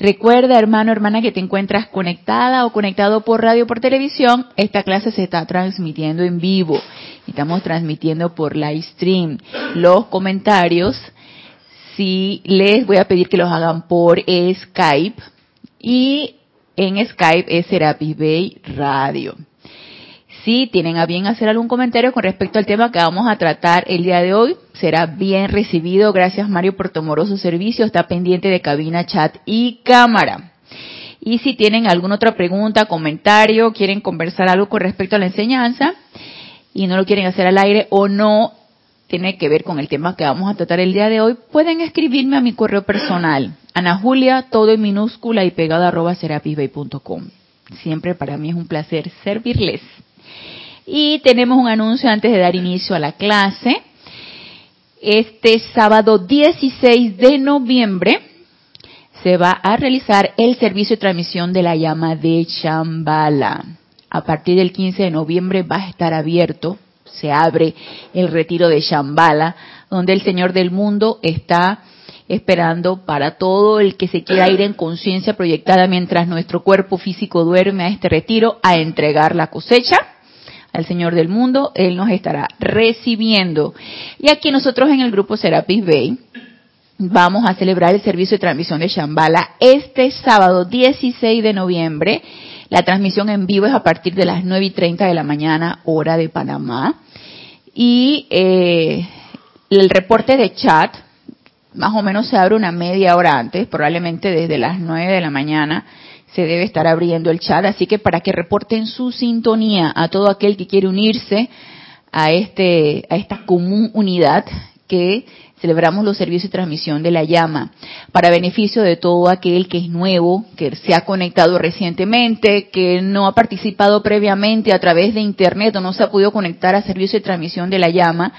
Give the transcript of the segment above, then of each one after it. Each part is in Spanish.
Recuerda, hermano, hermana, que te encuentras conectada o conectado por radio o por televisión. Esta clase se está transmitiendo en vivo. Estamos transmitiendo por live stream. Los comentarios sí les voy a pedir que los hagan por Skype y en Skype es Serapis Bay Radio. Si tienen a bien hacer algún comentario con respecto al tema que vamos a tratar el día de hoy, será bien recibido. Gracias Mario por tu amoroso servicio. Está pendiente de cabina, chat y cámara. Y si tienen alguna otra pregunta, comentario, quieren conversar algo con respecto a la enseñanza y no lo quieren hacer al aire o no tiene que ver con el tema que vamos a tratar el día de hoy, pueden escribirme a mi correo personal, Ana Julia, todo en minúscula y pegado arroba serapisbay.com. Siempre para mí es un placer servirles. Y tenemos un anuncio antes de dar inicio a la clase. Este sábado 16 de noviembre se va a realizar el servicio de transmisión de la llama de Chambala. A partir del 15 de noviembre va a estar abierto se abre el retiro de Shambhala, donde el Señor del mundo está esperando para todo el que se quiera ir en conciencia proyectada mientras nuestro cuerpo físico duerme a este retiro a entregar la cosecha al Señor del mundo, Él nos estará recibiendo. Y aquí nosotros en el grupo Serapis Bay vamos a celebrar el servicio de transmisión de Shambhala este sábado 16 de noviembre. La transmisión en vivo es a partir de las 9 y 30 de la mañana, hora de Panamá y eh, el reporte de chat más o menos se abre una media hora antes, probablemente desde las 9 de la mañana se debe estar abriendo el chat, así que para que reporten su sintonía a todo aquel que quiere unirse a este a esta común unidad que celebramos los servicios de transmisión de la llama para beneficio de todo aquel que es nuevo, que se ha conectado recientemente, que no ha participado previamente a través de internet o no se ha podido conectar a servicio de transmisión de la llama.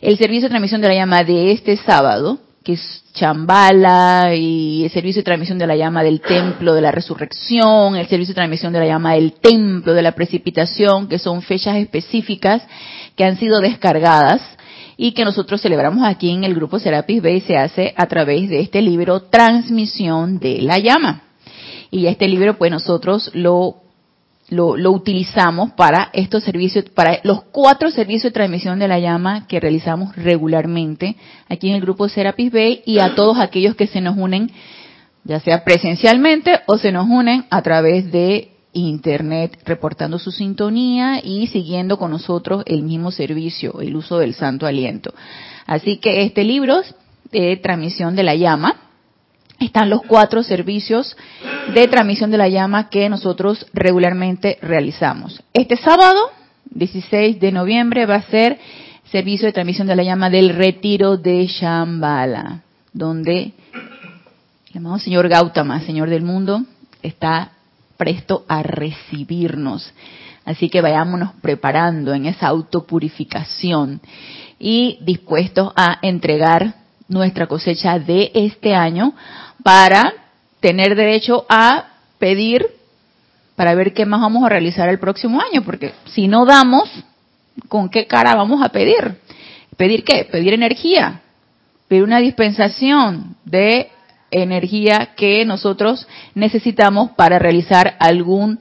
El servicio de transmisión de la llama de este sábado, que es Chambala y el servicio de transmisión de la llama del templo de la resurrección, el servicio de transmisión de la llama del templo de la precipitación, que son fechas específicas que han sido descargadas y que nosotros celebramos aquí en el grupo Serapis Bay se hace a través de este libro Transmisión de la Llama. Y este libro pues nosotros lo, lo, lo utilizamos para estos servicios, para los cuatro servicios de transmisión de la llama que realizamos regularmente aquí en el grupo Serapis Bay y a todos aquellos que se nos unen ya sea presencialmente o se nos unen a través de internet reportando su sintonía y siguiendo con nosotros el mismo servicio, el uso del santo aliento. Así que este libro de transmisión de la llama, están los cuatro servicios de transmisión de la llama que nosotros regularmente realizamos. Este sábado, 16 de noviembre, va a ser servicio de transmisión de la llama del retiro de Shambhala, donde el amado señor Gautama, señor del mundo, está presto a recibirnos. Así que vayámonos preparando en esa autopurificación y dispuestos a entregar nuestra cosecha de este año para tener derecho a pedir para ver qué más vamos a realizar el próximo año, porque si no damos, ¿con qué cara vamos a pedir? ¿Pedir qué? Pedir energía, pedir una dispensación de energía que nosotros necesitamos para realizar algún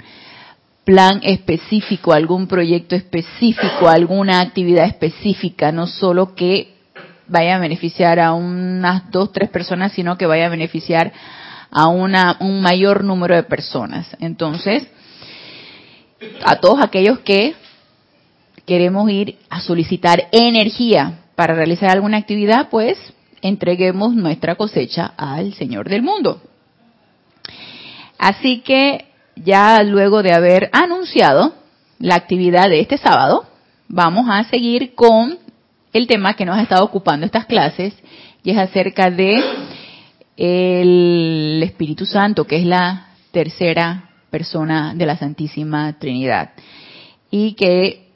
plan específico, algún proyecto específico, alguna actividad específica, no solo que vaya a beneficiar a unas dos, tres personas, sino que vaya a beneficiar a una, un mayor número de personas. Entonces, a todos aquellos que queremos ir a solicitar energía para realizar alguna actividad, pues entreguemos nuestra cosecha al Señor del mundo. Así que ya luego de haber anunciado la actividad de este sábado, vamos a seguir con el tema que nos ha estado ocupando estas clases y es acerca de el Espíritu Santo, que es la tercera persona de la Santísima Trinidad. Y que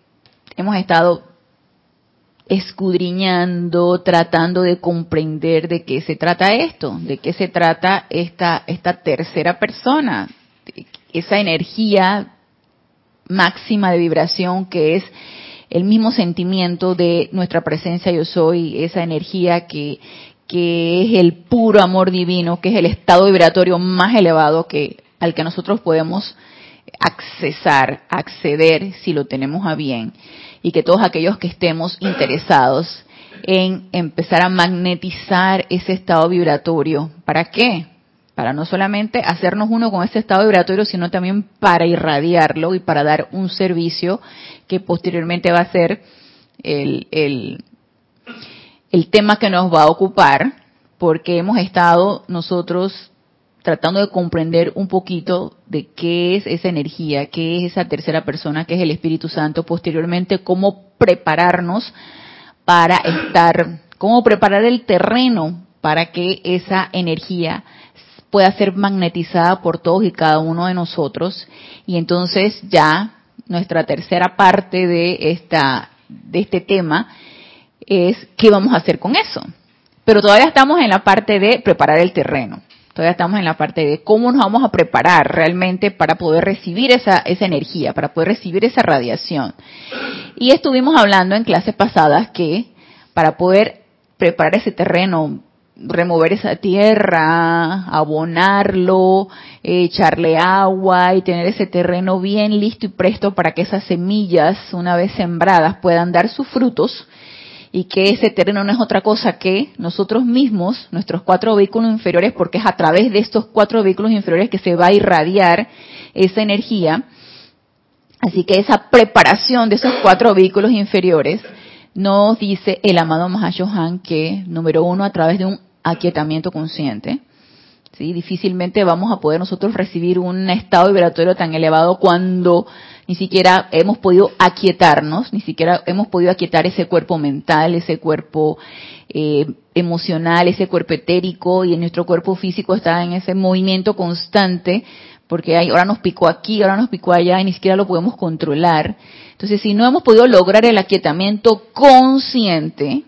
hemos estado escudriñando, tratando de comprender de qué se trata esto, de qué se trata esta, esta tercera persona, esa energía máxima de vibración que es el mismo sentimiento de nuestra presencia yo soy, esa energía que, que es el puro amor divino, que es el estado vibratorio más elevado que al que nosotros podemos accesar, acceder si lo tenemos a bien y que todos aquellos que estemos interesados en empezar a magnetizar ese estado vibratorio. ¿Para qué? Para no solamente hacernos uno con ese estado vibratorio, sino también para irradiarlo y para dar un servicio que posteriormente va a ser el, el, el tema que nos va a ocupar, porque hemos estado nosotros tratando de comprender un poquito de qué es esa energía, qué es esa tercera persona, qué es el Espíritu Santo, posteriormente cómo prepararnos para estar, cómo preparar el terreno para que esa energía pueda ser magnetizada por todos y cada uno de nosotros y entonces ya nuestra tercera parte de esta de este tema es qué vamos a hacer con eso. Pero todavía estamos en la parte de preparar el terreno. Todavía estamos en la parte de cómo nos vamos a preparar realmente para poder recibir esa, esa energía, para poder recibir esa radiación. Y estuvimos hablando en clases pasadas que para poder preparar ese terreno, remover esa tierra, abonarlo, echarle agua y tener ese terreno bien listo y presto para que esas semillas, una vez sembradas, puedan dar sus frutos, y que ese terreno no es otra cosa que nosotros mismos, nuestros cuatro vehículos inferiores, porque es a través de estos cuatro vehículos inferiores que se va a irradiar esa energía. Así que esa preparación de esos cuatro vehículos inferiores nos dice el amado Mahashohan que, número uno, a través de un aquietamiento consciente, ¿sí? difícilmente vamos a poder nosotros recibir un estado vibratorio tan elevado cuando ni siquiera hemos podido aquietarnos, ni siquiera hemos podido aquietar ese cuerpo mental, ese cuerpo eh, emocional, ese cuerpo etérico y en nuestro cuerpo físico está en ese movimiento constante porque ahora nos picó aquí, ahora nos picó allá y ni siquiera lo podemos controlar. Entonces, si no hemos podido lograr el aquietamiento consciente,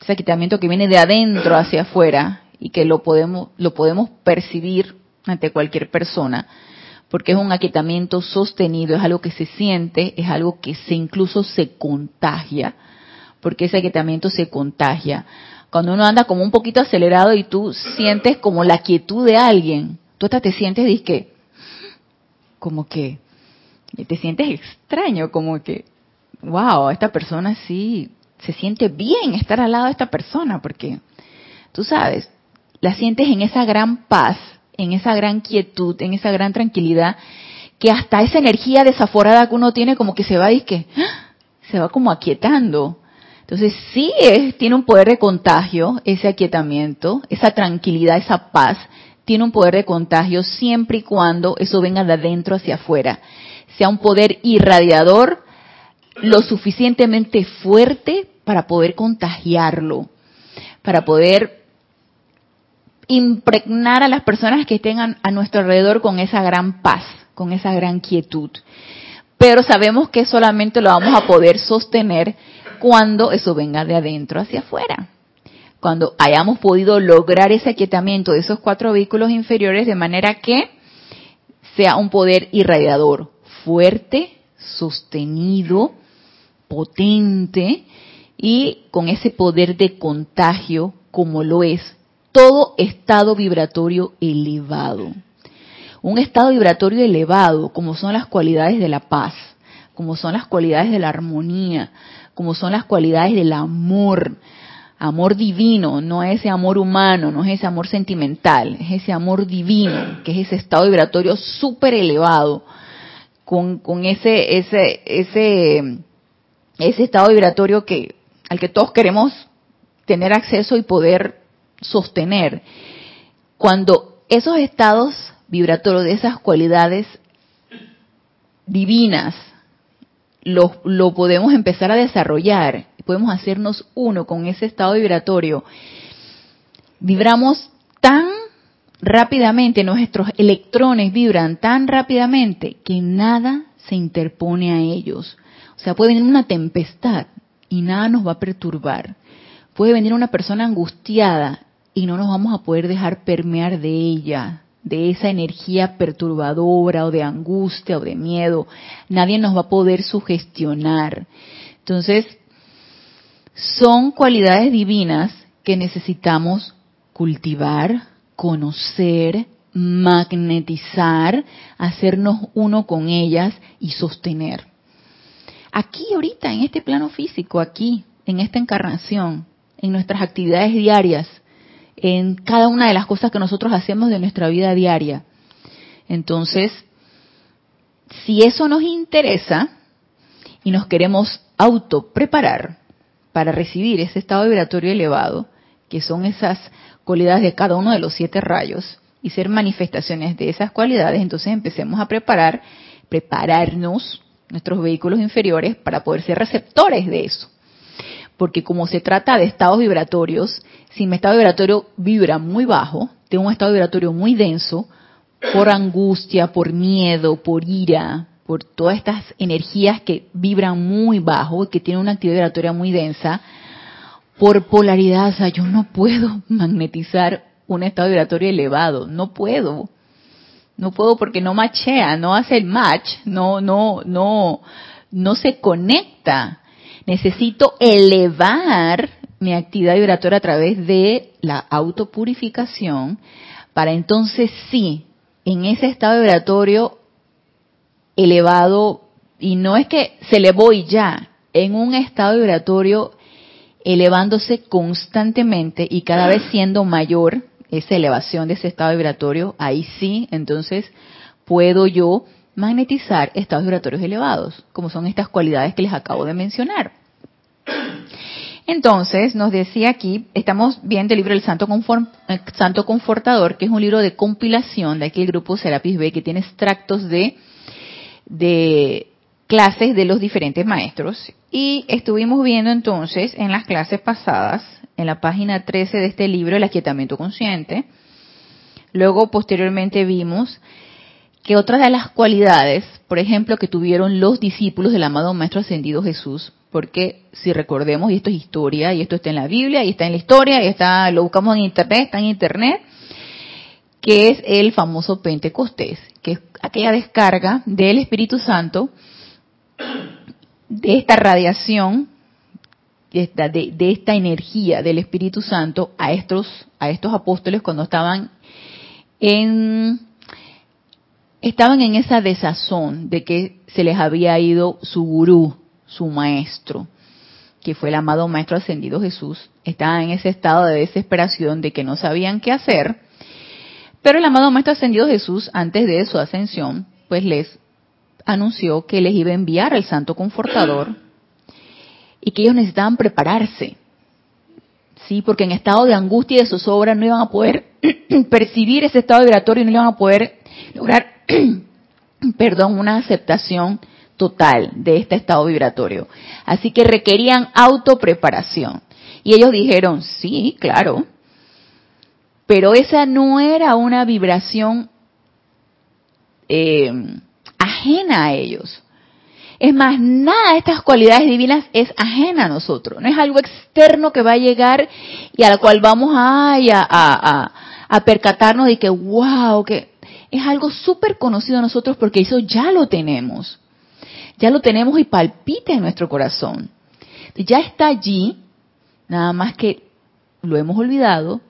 ese aquietamiento que viene de adentro hacia afuera y que lo podemos lo podemos percibir ante cualquier persona, porque es un aquietamiento sostenido, es algo que se siente, es algo que se incluso se contagia, porque ese aquietamiento se contagia. Cuando uno anda como un poquito acelerado y tú sientes como la quietud de alguien, tú hasta te sientes que como que te sientes extraño, como que wow, esta persona sí se siente bien estar al lado de esta persona, porque tú sabes, la sientes en esa gran paz en esa gran quietud, en esa gran tranquilidad, que hasta esa energía desaforada que uno tiene como que se va y que ¡ah! se va como aquietando. Entonces sí es, tiene un poder de contagio ese aquietamiento, esa tranquilidad, esa paz, tiene un poder de contagio siempre y cuando eso venga de adentro hacia afuera. Sea un poder irradiador lo suficientemente fuerte para poder contagiarlo, para poder impregnar a las personas que estén a, nuestro alrededor con esa gran paz, con esa gran quietud. Pero sabemos que solamente lo vamos a poder sostener cuando eso venga de adentro hacia afuera. Cuando hayamos podido lograr ese aquietamiento de esos cuatro vehículos inferiores de manera que sea un poder irradiador fuerte, sostenido, potente y con ese poder de contagio como lo es todo estado vibratorio elevado. Un estado vibratorio elevado, como son las cualidades de la paz, como son las cualidades de la armonía, como son las cualidades del amor, amor divino, no es ese amor humano, no es ese amor sentimental, es ese amor divino, que es ese estado vibratorio súper elevado, con, con ese, ese, ese, ese estado vibratorio que, al que todos queremos tener acceso y poder sostener. Cuando esos estados vibratorios de esas cualidades divinas lo, lo podemos empezar a desarrollar, podemos hacernos uno con ese estado vibratorio, vibramos tan, rápidamente, nuestros electrones vibran tan rápidamente que nada se interpone a ellos. O sea, puede venir una tempestad y nada nos va a perturbar. Puede venir una persona angustiada y no nos vamos a poder dejar permear de ella, de esa energía perturbadora o de angustia o de miedo. Nadie nos va a poder sugestionar. Entonces, son cualidades divinas que necesitamos cultivar, conocer, magnetizar, hacernos uno con ellas y sostener. Aquí ahorita, en este plano físico, aquí, en esta encarnación, en nuestras actividades diarias, en cada una de las cosas que nosotros hacemos de nuestra vida diaria. Entonces, si eso nos interesa y nos queremos auto preparar para recibir ese estado vibratorio elevado, que son esas cualidades de cada uno de los siete rayos, y ser manifestaciones de esas cualidades, entonces empecemos a preparar, prepararnos nuestros vehículos inferiores para poder ser receptores de eso. Porque como se trata de estados vibratorios, si mi estado vibratorio vibra muy bajo, tengo un estado vibratorio muy denso, por angustia, por miedo, por ira, por todas estas energías que vibran muy bajo y que tienen una actividad vibratoria muy densa, por polaridad, o sea, yo no puedo magnetizar un estado vibratorio elevado, no puedo. No puedo porque no machea, no hace el match, no no no no se conecta. Necesito elevar mi actividad vibratoria a través de la autopurificación para entonces sí, en ese estado vibratorio elevado, y no es que se elevó y ya, en un estado vibratorio elevándose constantemente y cada vez siendo mayor esa elevación de ese estado vibratorio, ahí sí, entonces puedo yo magnetizar estados vibratorios elevados, como son estas cualidades que les acabo de mencionar. Entonces, nos decía aquí, estamos viendo el libro del Santo, eh, Santo Confortador, que es un libro de compilación de aquí el grupo Serapis B, que tiene extractos de, de clases de los diferentes maestros. Y estuvimos viendo entonces en las clases pasadas, en la página 13 de este libro, el aquietamiento consciente. Luego, posteriormente, vimos que otras de las cualidades, por ejemplo, que tuvieron los discípulos del amado Maestro Ascendido Jesús, porque si recordemos, y esto es historia, y esto está en la Biblia, y está en la historia, y está, lo buscamos en internet, está en internet, que es el famoso Pentecostés, que es aquella descarga del Espíritu Santo, de esta radiación, esta, de, de esta energía del Espíritu Santo a estos, a estos apóstoles cuando estaban en estaban en esa desazón de que se les había ido su gurú, su maestro, que fue el amado Maestro Ascendido Jesús, estaban en ese estado de desesperación de que no sabían qué hacer, pero el amado Maestro Ascendido Jesús, antes de su ascensión, pues les anunció que les iba a enviar al Santo Confortador y que ellos necesitaban prepararse. Sí, porque en estado de angustia y de zozobra no iban a poder percibir ese estado vibratorio y no iban a poder lograr, perdón, una aceptación total de este estado vibratorio. Así que requerían autopreparación. Y ellos dijeron, sí, claro, pero esa no era una vibración eh, ajena a ellos. Es más, nada de estas cualidades divinas es ajena a nosotros. No es algo externo que va a llegar y al cual vamos a, a, a percatarnos de que, wow, que es algo súper conocido a nosotros porque eso ya lo tenemos ya lo tenemos y palpita en nuestro corazón. Ya está allí, nada más que lo hemos olvidado,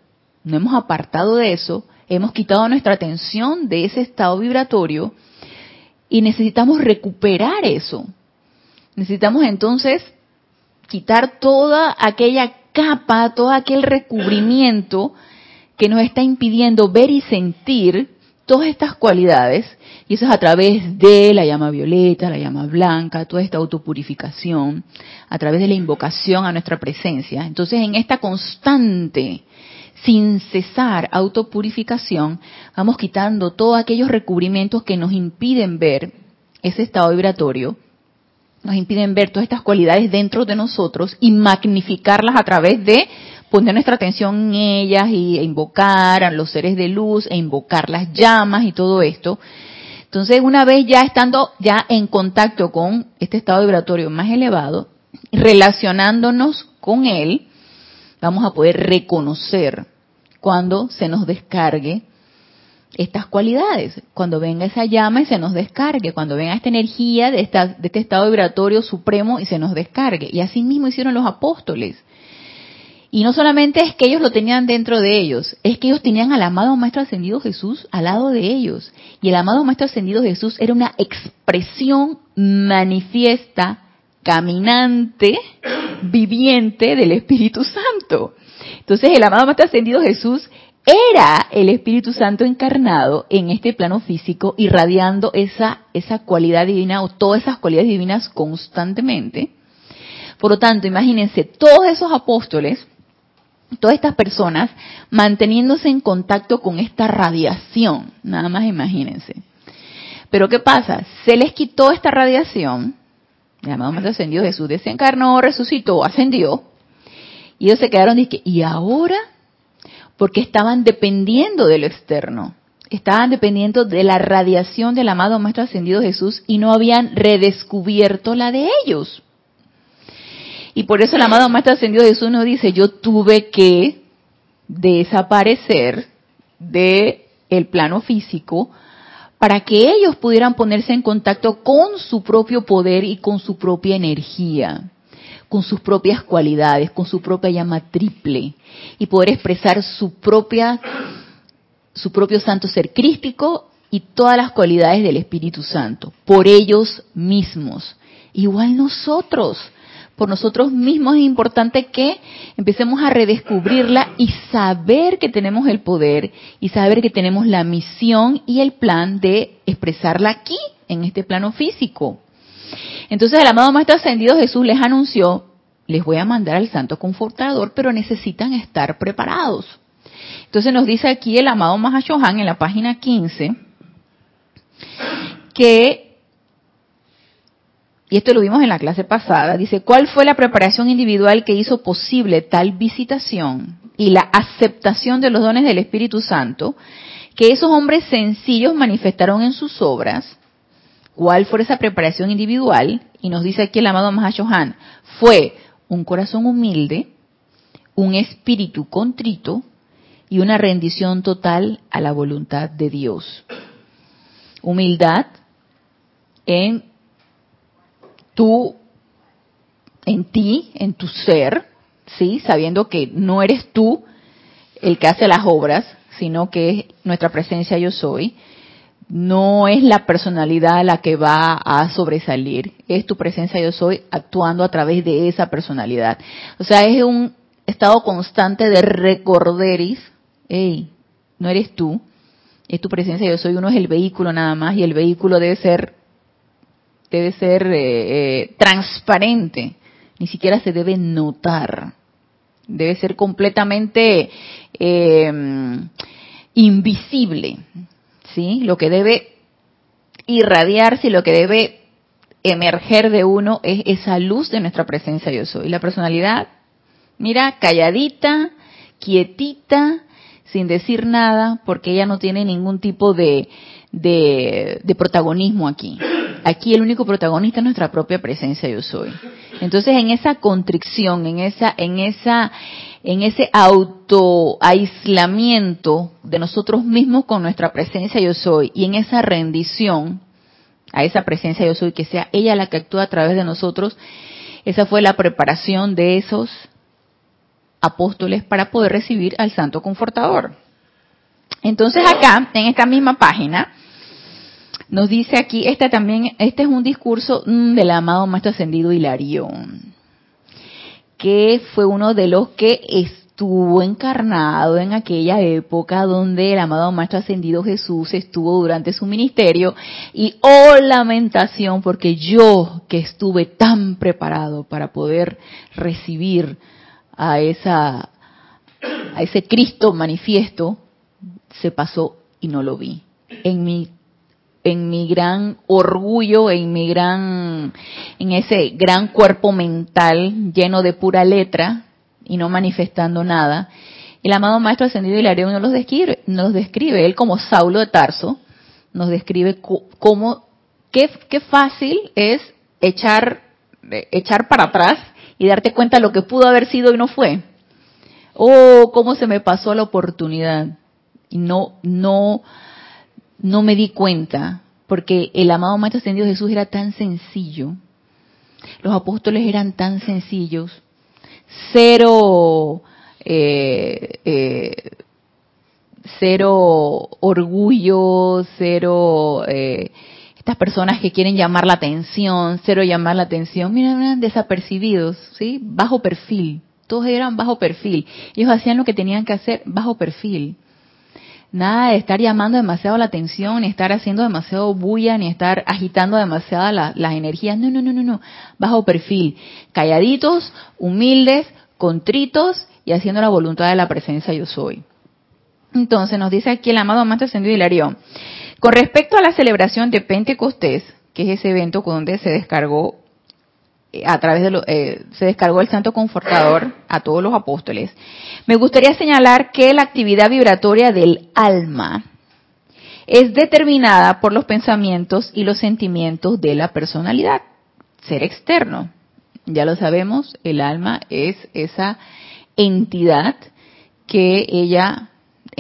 no hemos apartado de eso, hemos quitado nuestra atención de ese estado vibratorio y necesitamos recuperar eso. Necesitamos entonces quitar toda aquella capa, todo aquel recubrimiento que nos está impidiendo ver y sentir todas estas cualidades, y eso es a través de la llama violeta, la llama blanca, toda esta autopurificación, a través de la invocación a nuestra presencia. Entonces, en esta constante, sin cesar, autopurificación, vamos quitando todos aquellos recubrimientos que nos impiden ver ese estado vibratorio nos impiden ver todas estas cualidades dentro de nosotros y magnificarlas a través de poner nuestra atención en ellas y e invocar a los seres de luz e invocar las llamas y todo esto. Entonces, una vez ya estando ya en contacto con este estado vibratorio más elevado, relacionándonos con él, vamos a poder reconocer cuando se nos descargue estas cualidades, cuando venga esa llama y se nos descargue, cuando venga esta energía de, de este estado vibratorio supremo y se nos descargue. Y así mismo hicieron los apóstoles. Y no solamente es que ellos lo tenían dentro de ellos, es que ellos tenían al amado Maestro Ascendido Jesús al lado de ellos. Y el amado Maestro Ascendido Jesús era una expresión manifiesta, caminante, viviente del Espíritu Santo. Entonces el amado Maestro Ascendido Jesús era el Espíritu Santo encarnado en este plano físico, irradiando esa, esa cualidad divina o todas esas cualidades divinas constantemente. Por lo tanto, imagínense, todos esos apóstoles, todas estas personas manteniéndose en contacto con esta radiación, nada más imagínense. Pero ¿qué pasa? Se les quitó esta radiación, el amado Maestro Ascendido Jesús desencarnó, resucitó, ascendió, y ellos se quedaron y que, ¿y ahora? porque estaban dependiendo de lo externo, estaban dependiendo de la radiación del amado Maestro Ascendido Jesús y no habían redescubierto la de ellos. Y por eso el amado Maestro Ascendido Jesús nos dice, yo tuve que desaparecer de el plano físico para que ellos pudieran ponerse en contacto con su propio poder y con su propia energía con sus propias cualidades, con su propia llama triple y poder expresar su propia su propio santo ser crístico y todas las cualidades del Espíritu Santo por ellos mismos. Igual nosotros, por nosotros mismos es importante que empecemos a redescubrirla y saber que tenemos el poder y saber que tenemos la misión y el plan de expresarla aquí, en este plano físico. Entonces el amado Maestro Ascendido Jesús les anunció, les voy a mandar al Santo Confortador, pero necesitan estar preparados. Entonces nos dice aquí el amado Mahashohan en la página 15 que, y esto lo vimos en la clase pasada, dice, ¿cuál fue la preparación individual que hizo posible tal visitación y la aceptación de los dones del Espíritu Santo que esos hombres sencillos manifestaron en sus obras? ¿Cuál fue esa preparación individual? Y nos dice aquí el amado Mahashohan, fue un corazón humilde, un espíritu contrito y una rendición total a la voluntad de Dios. Humildad en tu, en ti, en tu ser, sí, sabiendo que no eres tú el que hace las obras, sino que es nuestra presencia yo soy no es la personalidad la que va a sobresalir, es tu presencia yo soy actuando a través de esa personalidad. O sea, es un estado constante de recorderis, hey, no eres tú, es tu presencia yo soy, uno es el vehículo nada más y el vehículo debe ser debe ser eh, eh, transparente, ni siquiera se debe notar, debe ser completamente eh, invisible ¿sí? Lo que debe irradiarse y lo que debe emerger de uno es esa luz de nuestra presencia yo soy. La personalidad, mira, calladita, quietita, sin decir nada, porque ella no tiene ningún tipo de, de, protagonismo aquí. Aquí el único protagonista es nuestra propia presencia yo soy. Entonces en esa contrición, en esa, en esa, en ese auto aislamiento de nosotros mismos con nuestra presencia yo soy y en esa rendición a esa presencia yo soy, que sea ella la que actúa a través de nosotros, esa fue la preparación de esos apóstoles para poder recibir al Santo Confortador. Entonces acá, en esta misma página, nos dice aquí, este también, este es un discurso mm, del amado Maestro Ascendido Hilarión que fue uno de los que estuvo encarnado en aquella época donde el amado Maestro Ascendido Jesús estuvo durante su ministerio y oh lamentación porque yo que estuve tan preparado para poder recibir a esa a ese Cristo manifiesto se pasó y no lo vi. En mi en mi gran orgullo, en mi gran, en ese gran cuerpo mental lleno de pura letra y no manifestando nada. El amado Maestro Ascendido Hilario nos los describe, nos describe, él como Saulo de Tarso, nos describe cómo, qué, qué fácil es echar, echar para atrás y darte cuenta de lo que pudo haber sido y no fue. Oh, cómo se me pasó la oportunidad. Y no, no, no me di cuenta, porque el amado Maestro Ascendido Jesús era tan sencillo, los apóstoles eran tan sencillos, cero, eh, eh, cero orgullo, cero eh, estas personas que quieren llamar la atención, cero llamar la atención, mira, eran desapercibidos, ¿sí? Bajo perfil, todos eran bajo perfil, ellos hacían lo que tenían que hacer bajo perfil. Nada de estar llamando demasiado la atención, ni estar haciendo demasiado bulla, ni estar agitando demasiado las energías. No, no, no, no, no. Bajo perfil. Calladitos, humildes, contritos y haciendo la voluntad de la presencia yo soy. Entonces nos dice aquí el amado amante ascendido Hilario. Con respecto a la celebración de Pentecostés, que es ese evento donde se descargó a través de lo, eh, se descargó el Santo Confortador a todos los apóstoles. Me gustaría señalar que la actividad vibratoria del alma es determinada por los pensamientos y los sentimientos de la personalidad, ser externo. Ya lo sabemos, el alma es esa entidad que ella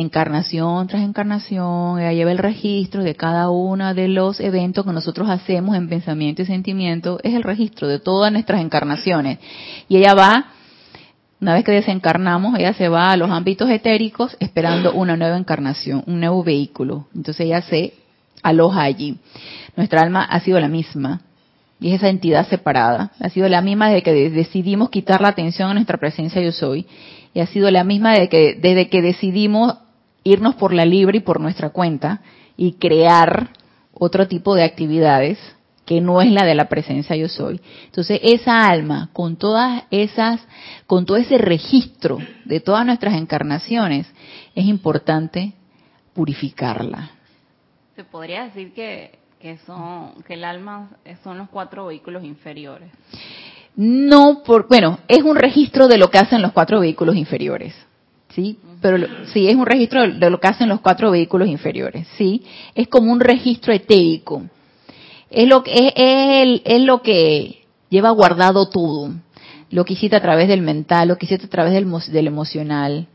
encarnación tras encarnación, ella lleva el registro de cada uno de los eventos que nosotros hacemos en pensamiento y sentimiento, es el registro de todas nuestras encarnaciones. Y ella va, una vez que desencarnamos, ella se va a los ámbitos etéricos esperando una nueva encarnación, un nuevo vehículo. Entonces ella se aloja allí. Nuestra alma ha sido la misma. Y es esa entidad separada. Ha sido la misma desde que decidimos quitar la atención a nuestra presencia yo soy y ha sido la misma desde que, desde que decidimos irnos por la libre y por nuestra cuenta y crear otro tipo de actividades que no es la de la presencia yo soy. Entonces, esa alma, con todas esas, con todo ese registro de todas nuestras encarnaciones, es importante purificarla. Se podría decir que, que son, que el alma son los cuatro vehículos inferiores no por, bueno, es un registro de lo que hacen los cuatro vehículos inferiores, ¿sí? Pero sí, es un registro de lo que hacen los cuatro vehículos inferiores, ¿sí? Es como un registro etérico. Es lo que, es, es, es lo que lleva guardado todo. Lo que hiciste a través del mental, lo que hiciste a través del, del emocional,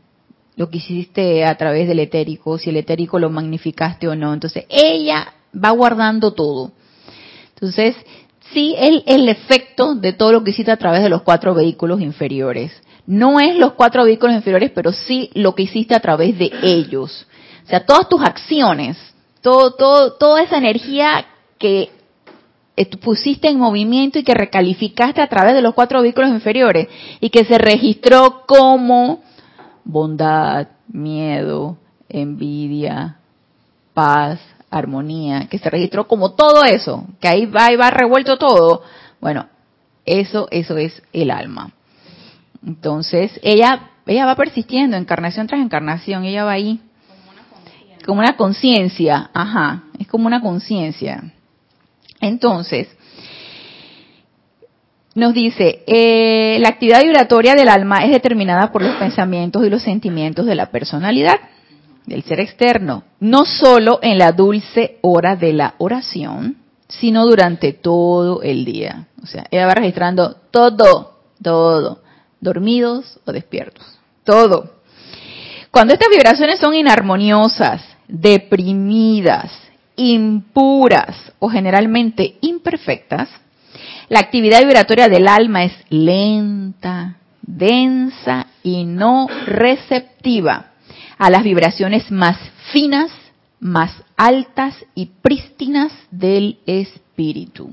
lo que hiciste a través del etérico, si el etérico lo magnificaste o no. Entonces, ella va guardando todo. Entonces, sí el, el efecto de todo lo que hiciste a través de los cuatro vehículos inferiores. No es los cuatro vehículos inferiores, pero sí lo que hiciste a través de ellos. O sea, todas tus acciones, todo, todo, toda esa energía que pusiste en movimiento y que recalificaste a través de los cuatro vehículos inferiores y que se registró como bondad, miedo, envidia, paz, armonía, que se registró como todo eso, que ahí va y va revuelto todo, bueno, eso, eso es el alma. Entonces, ella, ella va persistiendo, encarnación tras encarnación, ella va ahí. Como una conciencia, ajá, es como una conciencia. Entonces, nos dice, eh, la actividad vibratoria del alma es determinada por los pensamientos y los sentimientos de la personalidad del ser externo, no solo en la dulce hora de la oración, sino durante todo el día. O sea, ella va registrando todo, todo, dormidos o despiertos, todo. Cuando estas vibraciones son inarmoniosas, deprimidas, impuras o generalmente imperfectas, la actividad vibratoria del alma es lenta, densa y no receptiva a las vibraciones más finas, más altas y prístinas del espíritu.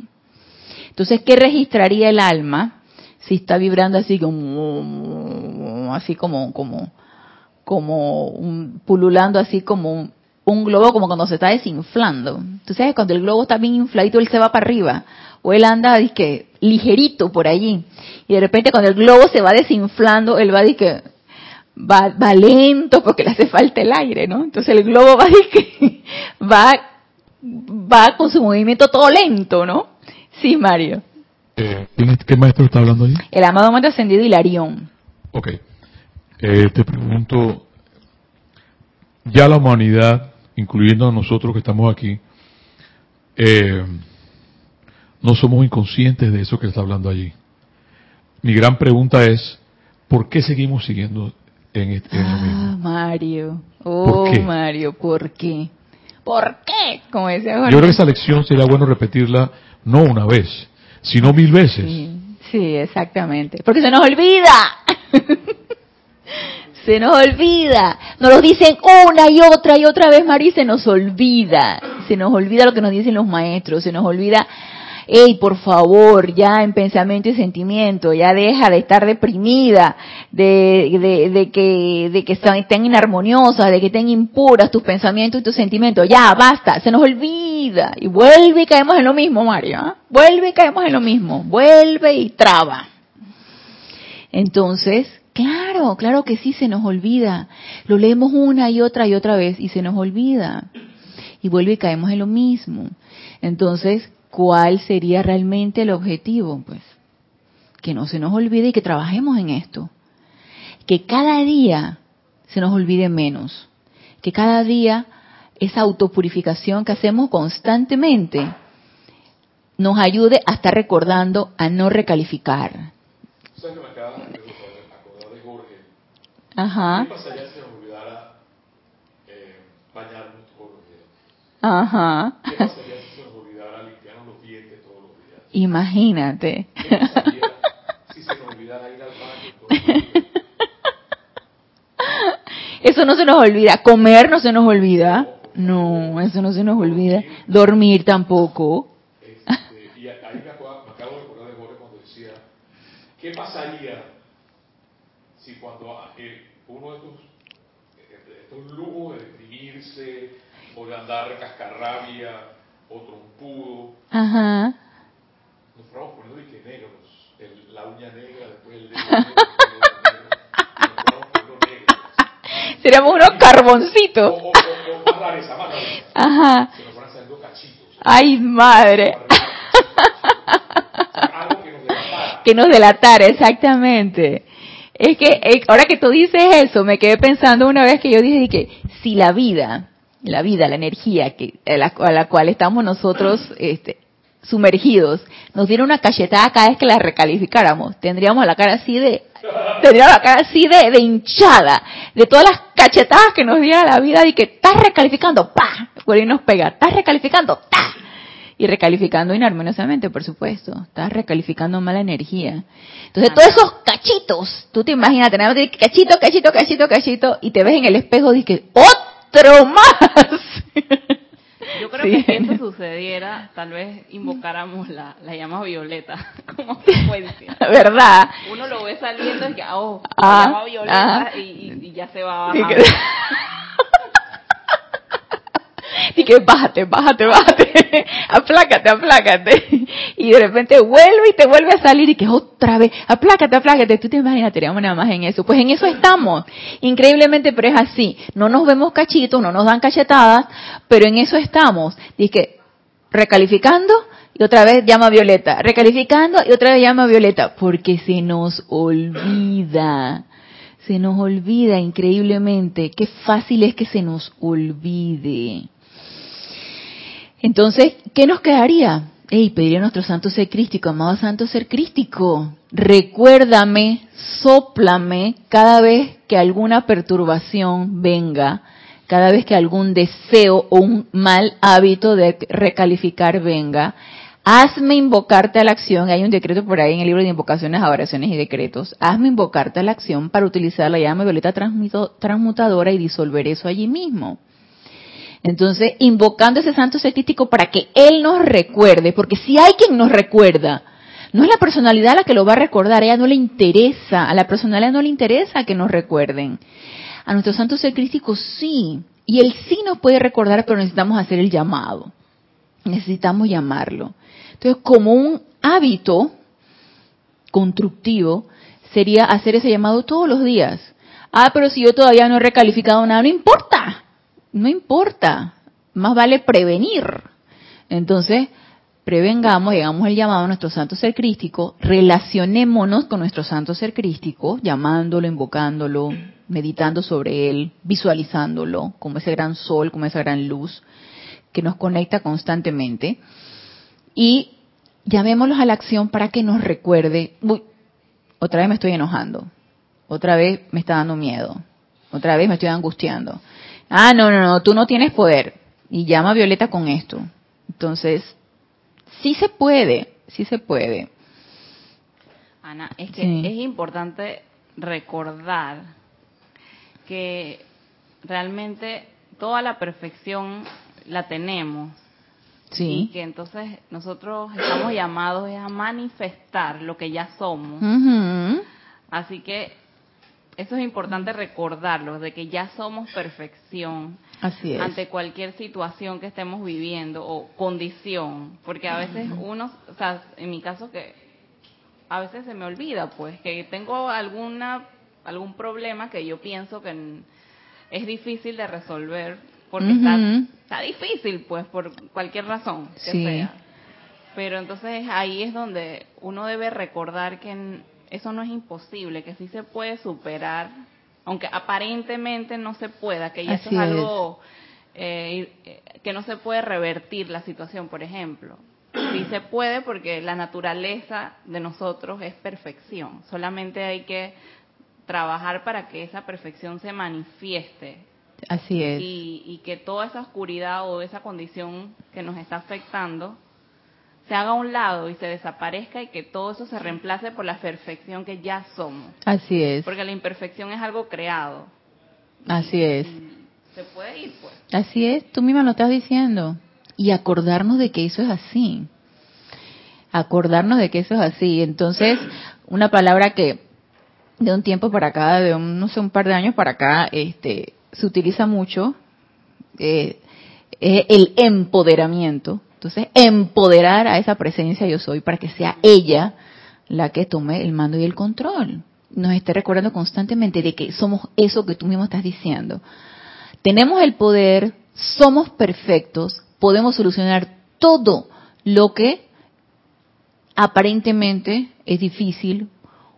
Entonces, ¿qué registraría el alma si está vibrando así como, así como, como, como pululando así como un, globo, como cuando se está desinflando? Entonces, cuando el globo está bien infladito, él se va para arriba, o él anda, que ligerito por allí, y de repente cuando el globo se va desinflando, él va, que va, va lento porque le hace falta el aire, ¿no? Entonces el globo va, va va con su movimiento todo lento, ¿no? Sí, Mario. Eh, ¿Qué maestro está hablando ahí? El amado Monte Ascendido Hilarión. Ok. Eh, te pregunto, ya la humanidad, incluyendo a nosotros que estamos aquí, eh, no somos inconscientes de eso que está hablando allí. Mi gran pregunta es, ¿por qué seguimos siguiendo en, este, lo mismo? Ah, Mario. Oh, Mario, ¿por qué? ¿Por qué? Como decía Yo creo que esa lección sería bueno repetirla no una vez, sino mil veces. sí exactamente. Porque se nos olvida. se nos olvida. Nos lo dicen una y otra y otra vez, María, se nos olvida. Se nos olvida lo que nos dicen los maestros, se nos olvida hey, por favor, ya en pensamiento y sentimiento, ya deja de estar deprimida, de, que, de que estén inarmoniosas, de que estén impuras tus pensamientos y tus sentimientos, ya, basta, se nos olvida, y vuelve y caemos en lo mismo, Mario, ¿ah? vuelve y caemos en lo mismo, vuelve y traba. Entonces, claro, claro que sí se nos olvida, lo leemos una y otra y otra vez y se nos olvida, y vuelve y caemos en lo mismo. Entonces, ¿cuál sería realmente el objetivo? Pues que no se nos olvide y que trabajemos en esto. Que cada día se nos olvide menos. Que cada día esa autopurificación que hacemos constantemente nos ayude a estar recordando a no recalificar. ¿Sabes que me acaba de acordar de Jorge? Ajá. ¿Qué pasaría si nos olvidara eh, bañarnos todos los días? Ajá. ¿Qué pasaría Imagínate. Eso no se nos olvida. Comer no se nos olvida. No, eso no se nos olvida. Dormir tampoco. Este, y ahí me, acabo, de acordar de Jorge cuando decía, ¿qué pasaría si cuando eh, uno de estos, eh, estos lujos de deprimirse o de andar cascarrabia o trompudo, Ajá nos fuéramos poniendo de que negros, el, la uña negra, después el dedo negro. Seríamos unos carboncitos. O, o, o, más rareza, más rareza. Ajá. Se nos van saliendo cachitos. Ay, madre. Algo que nos delatara. Que nos delatara, exactamente. Es que eh, ahora que tú dices eso, me quedé pensando una vez que yo dije que si la vida, la vida, la energía que, a, la, a la cual estamos nosotros este, sumergidos, nos diera una cachetada cada vez que la recalificáramos, tendríamos la cara así de, tendríamos la cara así de, hinchada, de todas las cachetadas que nos diera la vida y que estás recalificando, pa, por ahí nos pega, estás recalificando, ta, y recalificando inarmoniosamente, por supuesto, estás recalificando mala energía. Entonces, todos esos cachitos, tú te imaginas, tenemos cachito, cachito, cachito, cachito, y te ves en el espejo y dices, otro más. Yo creo que si eso sucediera, tal vez invocáramos la, la llama violeta como frecuencia. ¿Verdad? Uno lo ve saliendo y que, oh, la llama violeta y, y, ya se va a bajar. y que bájate, bájate, bájate, aplácate, aplácate. Y de repente vuelve y te vuelve a salir y que otra vez, aplácate, aplácate. Tú te imaginas, teníamos nada más en eso. Pues en eso estamos. Increíblemente, pero es así. No nos vemos cachitos, no nos dan cachetadas, pero en eso estamos. Dice recalificando y otra vez llama violeta, recalificando y otra vez llama violeta, porque se nos olvida. Se nos olvida increíblemente. Qué fácil es que se nos olvide. Entonces, ¿qué nos quedaría? Ey, pediría a nuestro santo ser crístico, amado santo ser crístico, recuérdame, soplame cada vez que alguna perturbación venga, cada vez que algún deseo o un mal hábito de recalificar venga, hazme invocarte a la acción, hay un decreto por ahí en el libro de invocaciones, oraciones y decretos, hazme invocarte a la acción para utilizar la llama violeta transmutadora y disolver eso allí mismo. Entonces, invocando ese santo secrístico para que Él nos recuerde, porque si hay quien nos recuerda, no es la personalidad la que lo va a recordar, a ella no le interesa, a la personalidad no le interesa que nos recuerden. A nuestro santo secrístico sí, y Él sí nos puede recordar, pero necesitamos hacer el llamado, necesitamos llamarlo. Entonces, como un hábito constructivo, sería hacer ese llamado todos los días. Ah, pero si yo todavía no he recalificado nada, no importa, no importa, más vale prevenir Entonces, prevengamos, llegamos el llamado a nuestro santo ser crístico, relacionémonos con nuestro santo ser crístico, llamándolo, invocándolo, meditando sobre él, visualizándolo como ese gran sol, como esa gran luz que nos conecta constantemente. Y llamémoslos a la acción para que nos recuerde, uy, otra vez me estoy enojando, otra vez me está dando miedo, otra vez me estoy angustiando. Ah, no, no, no, tú no tienes poder. Y llama a Violeta con esto. Entonces, sí se puede, sí se puede. Ana, es que es importante recordar que realmente toda la perfección la tenemos. Sí. Y que entonces nosotros estamos llamados a manifestar lo que ya somos. Así que eso es importante recordarlo, de que ya somos perfección Así es. ante cualquier situación que estemos viviendo o condición, porque a veces uno, o sea, en mi caso que a veces se me olvida, pues, que tengo alguna algún problema que yo pienso que es difícil de resolver porque está, está, difícil, pues, por cualquier razón que sea. Pero entonces ahí es donde uno debe recordar que eso no es imposible, que sí se puede superar, aunque aparentemente no se pueda, que ya eso es algo eh, que no se puede revertir la situación, por ejemplo. Sí se puede porque la naturaleza de nosotros es perfección, solamente hay que trabajar para que esa perfección se manifieste. Así es. Y, y que toda esa oscuridad o esa condición que nos está afectando se haga a un lado y se desaparezca y que todo eso se reemplace por la perfección que ya somos. Así es. Porque la imperfección es algo creado. Así es. Se puede ir, pues. Así es, tú misma lo estás diciendo. Y acordarnos de que eso es así. Acordarnos de que eso es así. Entonces, una palabra que de un tiempo para acá, de un, no sé, un par de años para acá, este, se utiliza mucho, eh, es el empoderamiento. Entonces, empoderar a esa presencia yo soy para que sea ella la que tome el mando y el control. Nos esté recordando constantemente de que somos eso que tú mismo estás diciendo. Tenemos el poder, somos perfectos, podemos solucionar todo lo que aparentemente es difícil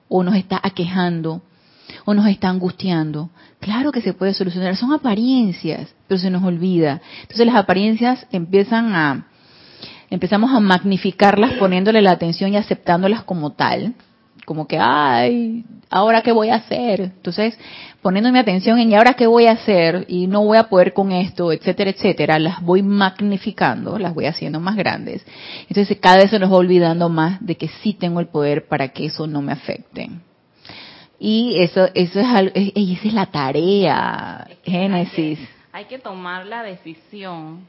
o nos está aquejando o nos está angustiando. Claro que se puede solucionar, son apariencias, pero se nos olvida. Entonces las apariencias empiezan a empezamos a magnificarlas poniéndole la atención y aceptándolas como tal, como que ay, ahora qué voy a hacer. Entonces, poniendo mi atención en ¿y ahora qué voy a hacer? y no voy a poder con esto, etcétera, etcétera, las voy magnificando, las voy haciendo más grandes. Entonces, cada vez se nos va olvidando más de que sí tengo el poder para que eso no me afecte. Y eso, eso es algo, esa es la tarea, Génesis. Hay que, hay que tomar la decisión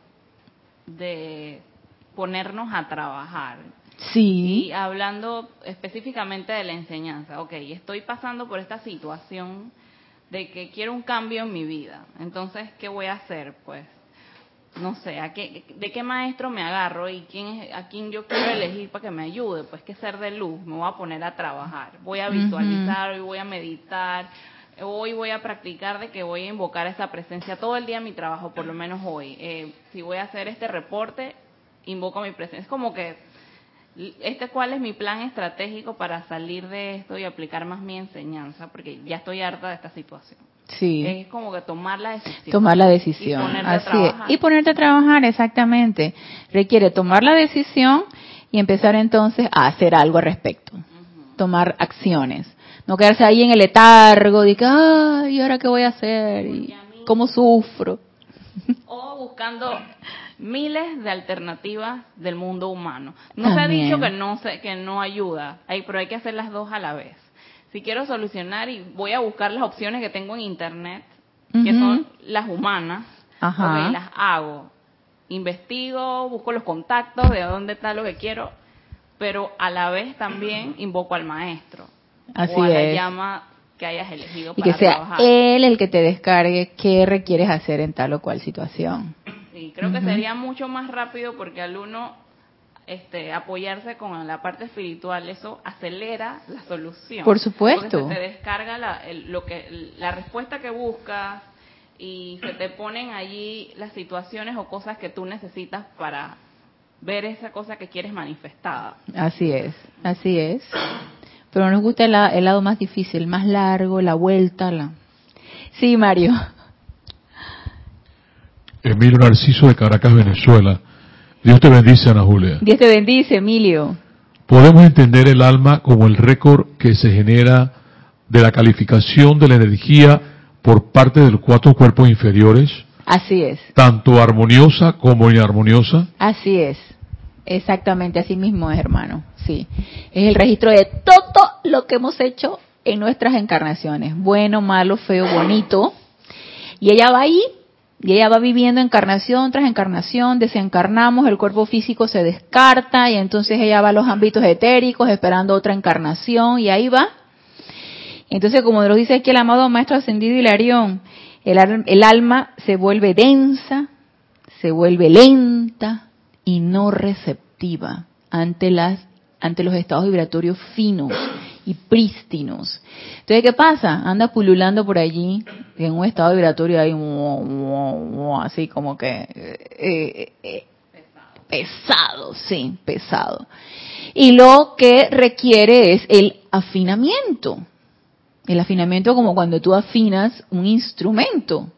de ponernos a trabajar. Sí. Y hablando específicamente de la enseñanza, ok, estoy pasando por esta situación de que quiero un cambio en mi vida. Entonces, ¿qué voy a hacer? Pues, no sé, ¿a qué, ¿de qué maestro me agarro y quién es, a quién yo quiero elegir para que me ayude? Pues que ser de luz, me voy a poner a trabajar, voy a visualizar, hoy voy a meditar, hoy voy a practicar de que voy a invocar esa presencia todo el día en mi trabajo, por lo menos hoy. Eh, si voy a hacer este reporte, invoco mi presencia. Es como que, este cuál es mi plan estratégico para salir de esto y aplicar más mi enseñanza, porque ya estoy harta de esta situación. Sí. Es como que tomar la decisión. Tomar la decisión. Y ponerte Así a trabajar. Es. Y ponerte a trabajar, exactamente. Requiere tomar la decisión y empezar entonces a hacer algo al respecto. Tomar acciones. No quedarse ahí en el letargo de que, ay, ¿y ahora qué voy a hacer? ¿Y ¿Cómo sufro? O buscando miles de alternativas del mundo humano. No se ha dicho que no se, que no ayuda, pero hay que hacer las dos a la vez. Si quiero solucionar y voy a buscar las opciones que tengo en internet, que son las humanas, las hago. Investigo, busco los contactos de dónde está lo que quiero, pero a la vez también invoco al maestro. Así o a la es. llama que hayas elegido y para que sea trabajar. él el que te descargue qué requieres hacer en tal o cual situación. Sí, creo que sería mucho más rápido porque al uno este, apoyarse con la parte espiritual, eso acelera la solución. Por supuesto. Porque se te descarga la, el- lo que, la respuesta que buscas y se te ponen allí las situaciones o cosas que tú necesitas para ver esa cosa que quieres manifestada. Así es, así es. Pero nos gusta el, el lado más difícil, más largo, la vuelta, la... Sí, Mario. Emilio Narciso de Caracas, Venezuela. Dios te bendice, Ana Julia. Dios te bendice, Emilio. Podemos entender el alma como el récord que se genera de la calificación de la energía por parte de los cuatro cuerpos inferiores, Así es, tanto armoniosa como inarmoniosa. así es. Exactamente, así mismo es, hermano. Sí. Es el registro de todo lo que hemos hecho en nuestras encarnaciones. Bueno, malo, feo, bonito. Y ella va ahí, y ella va viviendo encarnación tras encarnación, desencarnamos, el cuerpo físico se descarta, y entonces ella va a los ámbitos etéricos esperando otra encarnación, y ahí va. Entonces, como nos dice aquí el amado Maestro Ascendido Hilarión, el, el alma se vuelve densa, se vuelve lenta y no receptiva ante las ante los estados vibratorios finos y prístinos. Entonces, ¿qué pasa? Anda pululando por allí en un estado vibratorio ahí, así como que eh, eh, eh, pesado, sí, pesado. Y lo que requiere es el afinamiento. El afinamiento como cuando tú afinas un instrumento.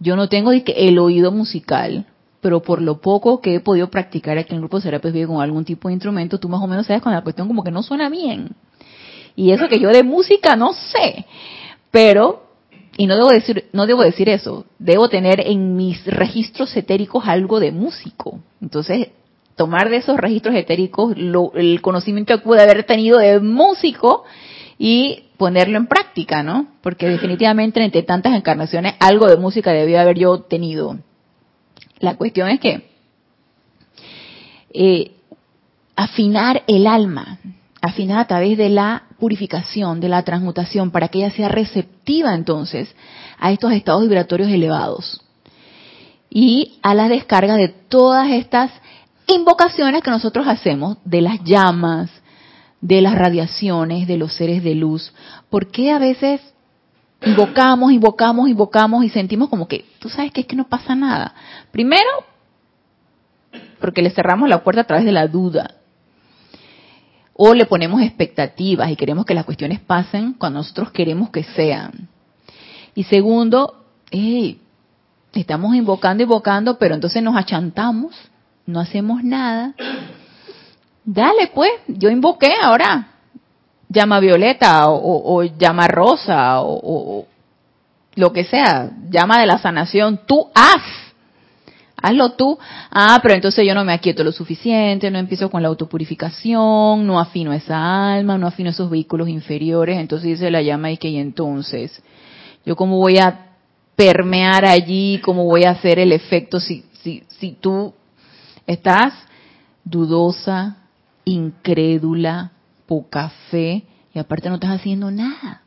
Yo no tengo el oído musical, pero por lo poco que he podido practicar aquí en el grupo Serapis Vive con algún tipo de instrumento, tú más o menos sabes cuando la cuestión como que no suena bien. Y eso que yo de música no sé, pero y no debo decir no debo decir eso, debo tener en mis registros etéricos algo de músico. Entonces, tomar de esos registros etéricos el conocimiento que pude haber tenido de músico y ponerlo en práctica, ¿no? Porque definitivamente entre tantas encarnaciones algo de música debía haber yo tenido. La cuestión es que eh, afinar el alma, afinar a través de la purificación, de la transmutación, para que ella sea receptiva entonces a estos estados vibratorios elevados y a la descarga de todas estas invocaciones que nosotros hacemos de las llamas, de las radiaciones, de los seres de luz. ¿Por qué a veces invocamos, invocamos, invocamos y sentimos como que, tú sabes que es que no pasa nada? Primero, porque le cerramos la puerta a través de la duda. O le ponemos expectativas y queremos que las cuestiones pasen cuando nosotros queremos que sean. Y segundo, hey, estamos invocando, invocando, pero entonces nos achantamos, no hacemos nada. Dale pues, yo invoqué ahora. Llama violeta o, llama rosa o, o- o lo que sea, llama de la sanación, tú haz. Hazlo tú. Ah, pero entonces yo no me aquieto lo suficiente, no empiezo con la autopurificación, no afino esa alma, no afino esos vehículos inferiores. Entonces dice la llama y que y entonces, yo cómo voy a permear allí, cómo voy a hacer el efecto si, si, si tú estás dudosa, incrédula, poca fe y aparte no estás haciendo nada.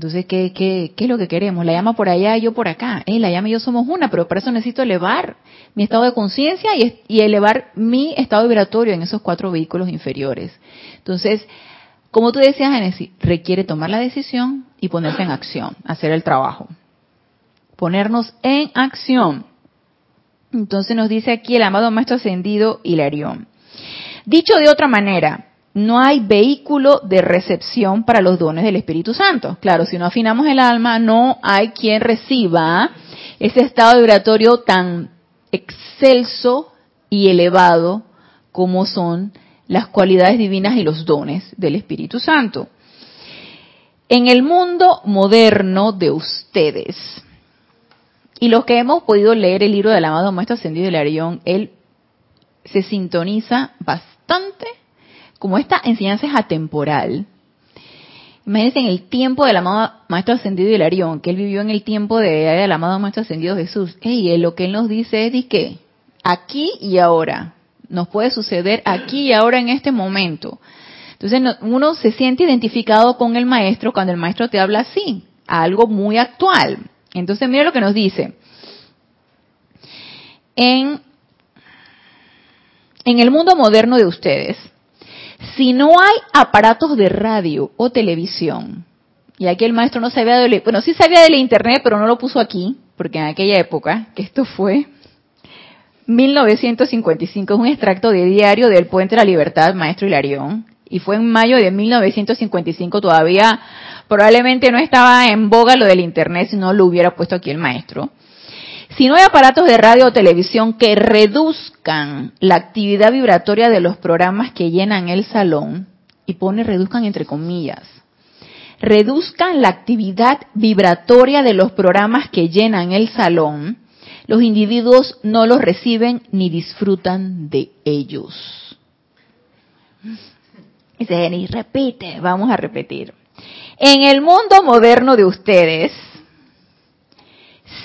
Entonces, ¿qué, qué, qué es lo que queremos? La llama por allá yo por acá. Eh, la llama y yo somos una, pero para eso necesito elevar mi estado de conciencia y, y elevar mi estado vibratorio en esos cuatro vehículos inferiores. Entonces, como tú decías, Genesis, requiere tomar la decisión y ponerse en acción, hacer el trabajo. Ponernos en acción. Entonces nos dice aquí el amado Maestro Ascendido Hilarión. Dicho de otra manera, no hay vehículo de recepción para los dones del Espíritu Santo. Claro, si no afinamos el alma, no hay quien reciba ese estado vibratorio tan excelso y elevado como son las cualidades divinas y los dones del Espíritu Santo. En el mundo moderno de ustedes, y los que hemos podido leer el libro del amado Maestro Ascendido de Arión, él se sintoniza bastante como esta enseñanza es atemporal. Imagínense en el tiempo del amado Maestro Ascendido Hilarión, que él vivió en el tiempo de, del amado Maestro Ascendido Jesús. Y lo que él nos dice es que aquí y ahora, nos puede suceder aquí y ahora en este momento. Entonces no- uno se siente identificado con el maestro cuando el maestro te habla así, a algo muy actual. Entonces mira lo que nos dice. En, en el mundo moderno de ustedes, si no hay aparatos de radio o televisión, y aquí el maestro no sabía de bueno, sí sabía de internet, pero no lo puso aquí, porque en aquella época, que esto fue 1955, es un extracto de diario del Puente de la Libertad, maestro Hilarión, y fue en mayo de 1955, todavía probablemente no estaba en boga lo del Internet, si no lo hubiera puesto aquí el maestro. Si no hay aparatos de radio o televisión que reduzcan la actividad vibratoria de los programas que llenan el salón, y pone reduzcan entre comillas, reduzcan la actividad vibratoria de los programas que llenan el salón, los individuos no los reciben ni disfrutan de ellos. Dice repite, vamos a repetir. En el mundo moderno de ustedes,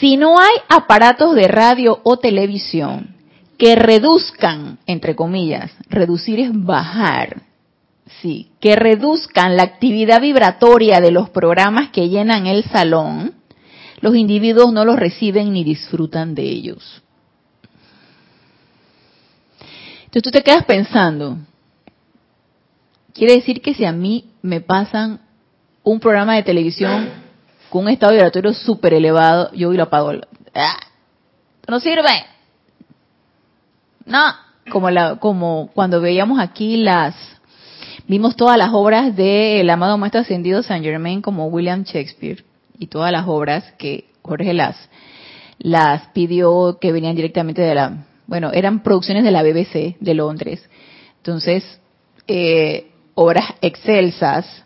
si no hay aparatos de radio o televisión que reduzcan, entre comillas, reducir es bajar, sí, que reduzcan la actividad vibratoria de los programas que llenan el salón, los individuos no los reciben ni disfrutan de ellos. Entonces tú te quedas pensando, quiere decir que si a mí me pasan un programa de televisión un estado vibratorio súper elevado, yo voy lo apago. ¡Ah! No sirve. No, como la, como cuando veíamos aquí las, vimos todas las obras del amado maestro ascendido Saint Germain como William Shakespeare y todas las obras que Jorge las, las pidió que venían directamente de la, bueno, eran producciones de la BBC de Londres. Entonces, eh, obras excelsas,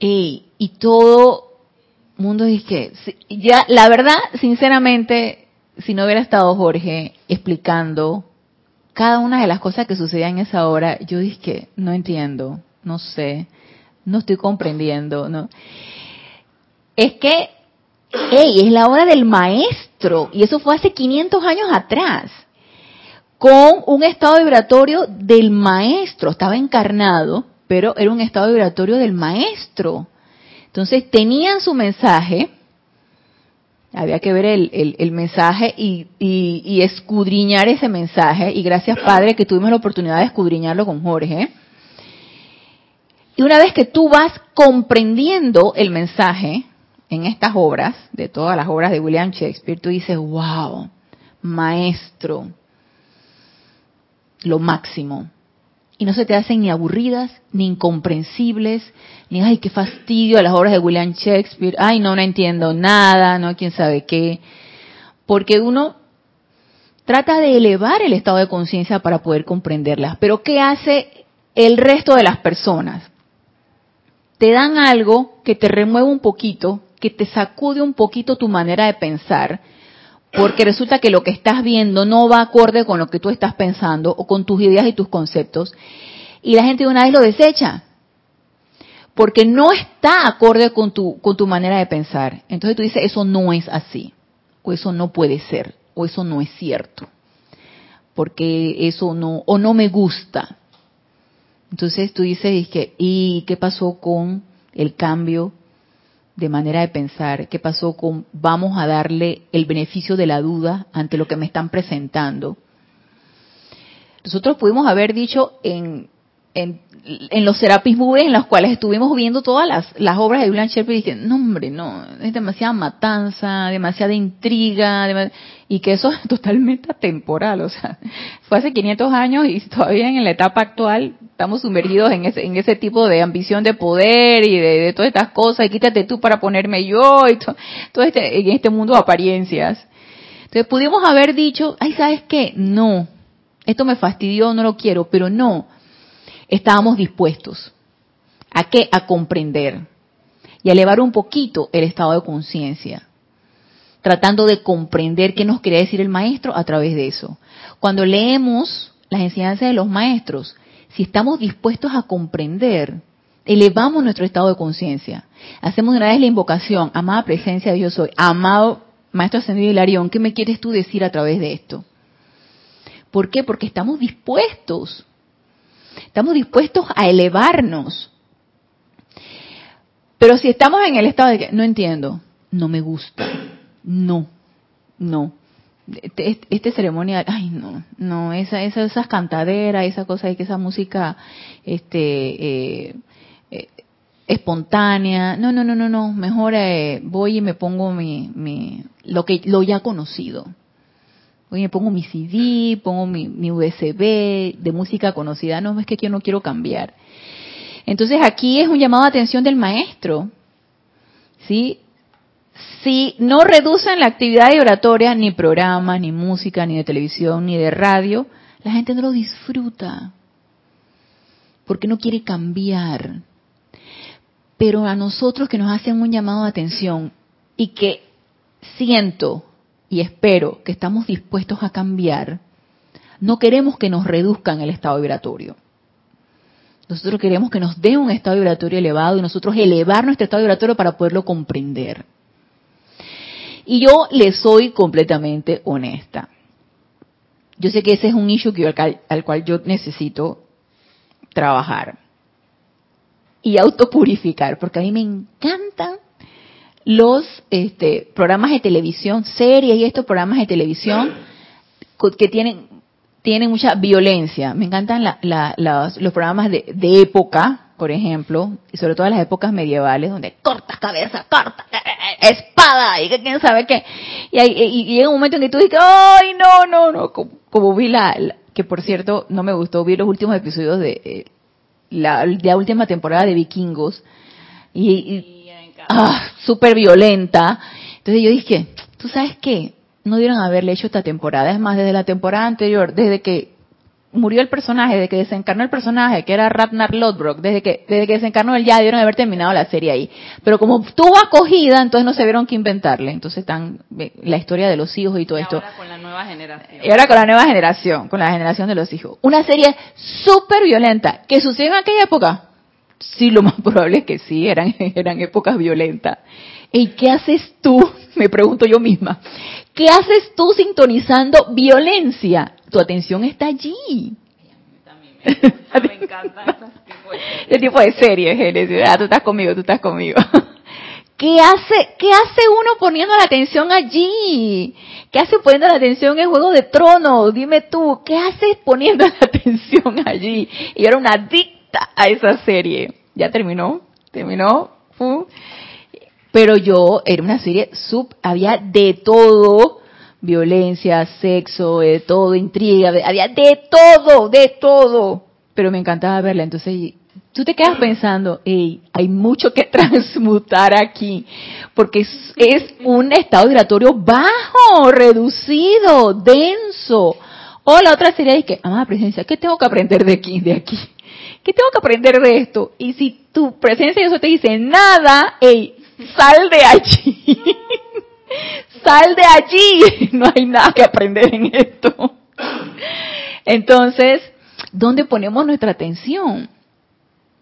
y, y todo mundo dice que ya la verdad sinceramente si no hubiera estado Jorge explicando cada una de las cosas que sucedían en esa hora yo dije no entiendo no sé no estoy comprendiendo no es que hey, es la hora del maestro y eso fue hace 500 años atrás con un estado vibratorio del maestro estaba encarnado pero era un estado vibratorio del maestro. Entonces tenían su mensaje, había que ver el, mensaje y, escudriñar ese mensaje, y gracias Padre que tuvimos la oportunidad de escudriñarlo con Jorge. Y una vez que tú vas comprendiendo el mensaje en estas obras, de todas las obras de William Shakespeare, tú dices, wow, maestro, lo máximo y no se te hacen ni aburridas, ni incomprensibles, ni ay, qué fastidio a las obras de William Shakespeare, ay, no, no entiendo nada, no, quién sabe qué. Porque uno trata de elevar el estado de conciencia para poder comprenderlas. Pero ¿qué hace el resto de las personas? Te dan algo que te remueve un poquito, que te sacude un poquito tu manera de pensar, porque resulta que lo que estás viendo no va acorde con lo que tú estás pensando o con tus ideas y tus conceptos, y la gente de una vez lo desecha, porque no está acorde con tu, con tu manera de pensar. Entonces tú dices, eso no es así, o eso no puede ser, o eso no es cierto, porque eso no, o no me gusta. Entonces tú dices, ¿y qué pasó con el cambio de manera de pensar, qué pasó con vamos a darle el beneficio de la duda ante lo que me están presentando. Nosotros pudimos haber dicho en, en, los Serapis Movie en los cuales estuvimos viendo todas las, las obras de William Shakespeare y dije, no hombre, no, es demasiada matanza, demasiada intriga, y que eso es totalmente atemporal, o sea, fue hace 500 años y todavía en la etapa actual estamos sumergidos en ese, en ese tipo de ambición de poder y de, todas estas cosas, y quítate tú para ponerme yo, y todo este, en este mundo de apariencias. Entonces pudimos haber dicho, ay, ¿sabes qué? No, esto me fastidió, no lo quiero, pero no, estábamos dispuestos. ¿A qué? A comprender y elevar un poquito el estado de conciencia, tratando de comprender qué nos quería decir el maestro a través de eso. Cuando leemos las enseñanzas de los maestros, si estamos dispuestos a comprender, elevamos nuestro estado de conciencia. Hacemos una vez la invocación, amada presencia de yo soy, amado Maestro Ascendido Hilarión, ¿qué me quieres tú decir a través de esto? ¿Por qué? Porque estamos dispuestos. Estamos dispuestos a elevarnos. Pero si estamos en el estado de que no entiendo, no me gusta, no, no, este, este ceremonial, ay no, no, esa, esa, esas cantaderas, esa cosa, que esa música, este, eh, eh, espontánea, no, no, no, no, no, mejor eh, voy y me pongo mi, mi, lo que, lo ya conocido. Oye, pongo mi CD, pongo mi, mi USB de música conocida. No, es que yo no quiero cambiar. Entonces aquí es un llamado de atención del maestro. ¿Sí? Si no reducen la actividad de oratoria, ni programa, ni música, ni de televisión, ni de radio, la gente no lo disfruta. Porque no quiere cambiar. Pero a nosotros que nos hacen un llamado de atención y que siento y espero que estamos dispuestos a cambiar, no queremos que nos reduzcan el estado vibratorio. Nosotros queremos que nos den un estado vibratorio elevado y nosotros elevar nuestro estado vibratorio para poderlo comprender. Y yo le soy completamente honesta. Yo sé que ese es un issue que al, cual yo necesito trabajar y autopurificar, porque a mí me encantan los este, programas de televisión, series y estos programas de televisión que tienen, tienen mucha violencia. Me encantan los, programas de, época, por ejemplo, y sobre todo en las épocas medievales, donde cortas cabeza, corta, eh, eh, espada, y que quién sabe qué. Y, llega un momento en que tú dices, ay, no, no, no, como, vi la, que por cierto, no me gustó, vi los últimos episodios de eh, la, la última temporada de Vikingos, y ah, súper violenta. Entonces yo dije, ¿tú sabes qué? No dieron haberle hecho esta temporada. Es más, desde la temporada anterior, desde que murió el personaje, desde que desencarnó el personaje, que era Ragnar Lodbrok, desde que, desde que desencarnó él ya debieron haber terminado la serie ahí. Pero como tuvo acogida, entonces no se vieron que inventarle. Entonces están la historia de los hijos y todo esto. Y ahora con la nueva generación. Y ahora con la nueva generación, con la generación de los hijos. Una serie súper violenta, que sucedió en aquella época Sí, lo más probable es que sí, eran, eran épocas violentas. ¿Y qué haces tú? Me pregunto yo misma. ¿Qué haces tú sintonizando violencia? Tu atención está allí. Me, me encanta ese tipo de series, Génesis. Ah, tú estás conmigo, tú estás conmigo. ¿Qué hace, ¿Qué hace uno poniendo la atención allí? ¿Qué hace poniendo la atención en Juego de Tronos? Dime tú, ¿qué haces poniendo la atención allí? Y era una adicta a esa serie. Ya terminó, terminó. Pero yo era una serie sub, había de todo, violencia, sexo, de todo, intriga, había de todo, de todo. Pero me encantaba verla. Entonces, tú te quedas pensando, hey, hay mucho que transmutar aquí, porque es, un estado vibratorio bajo, reducido, denso. O la otra serie es que, amada presencia, ¿qué tengo que aprender de aquí, de aquí? ¿qué tengo que aprender de esto? Y si tu presencia de eso te dice nada, hey, sal de allí. sal de allí. No hay nada que aprender en esto. Entonces, ¿dónde ponemos nuestra atención?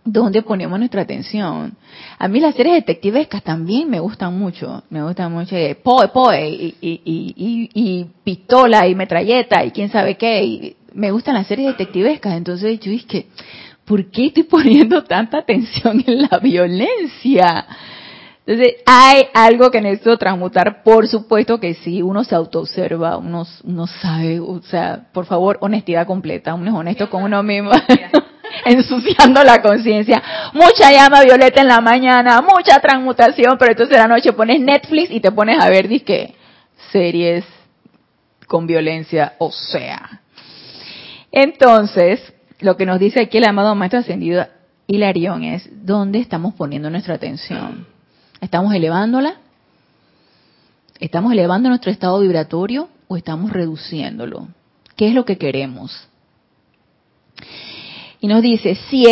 ¿Dónde ponemos nuestra atención? A mí las series detectivescas también me gustan mucho. Me gustan mucho. Eh, poe, poe, y, y, y, y, pistola, y metralleta, y quién sabe qué. me gustan las series detectivescas. Entonces yo dije, ¿por qué estoy poniendo tanta atención en la violencia? Entonces, hay algo que necesito transmutar, por supuesto que sí, uno se autoobserva, uno, uno sabe, o sea, por favor, honestidad completa, uno es honesto con uno mismo, ensuciando la conciencia, mucha llama violeta en la mañana, mucha transmutación, pero entonces en la noche pones Netflix y te pones a ver, disque, series con violencia, o sea. Entonces, lo que nos dice aquí el amado Maestro Ascendido Hilarión es dónde estamos poniendo nuestra atención. ¿Estamos elevándola? ¿Estamos elevando nuestro estado vibratorio o estamos reduciéndolo? ¿Qué es lo que queremos? Y nos dice, si,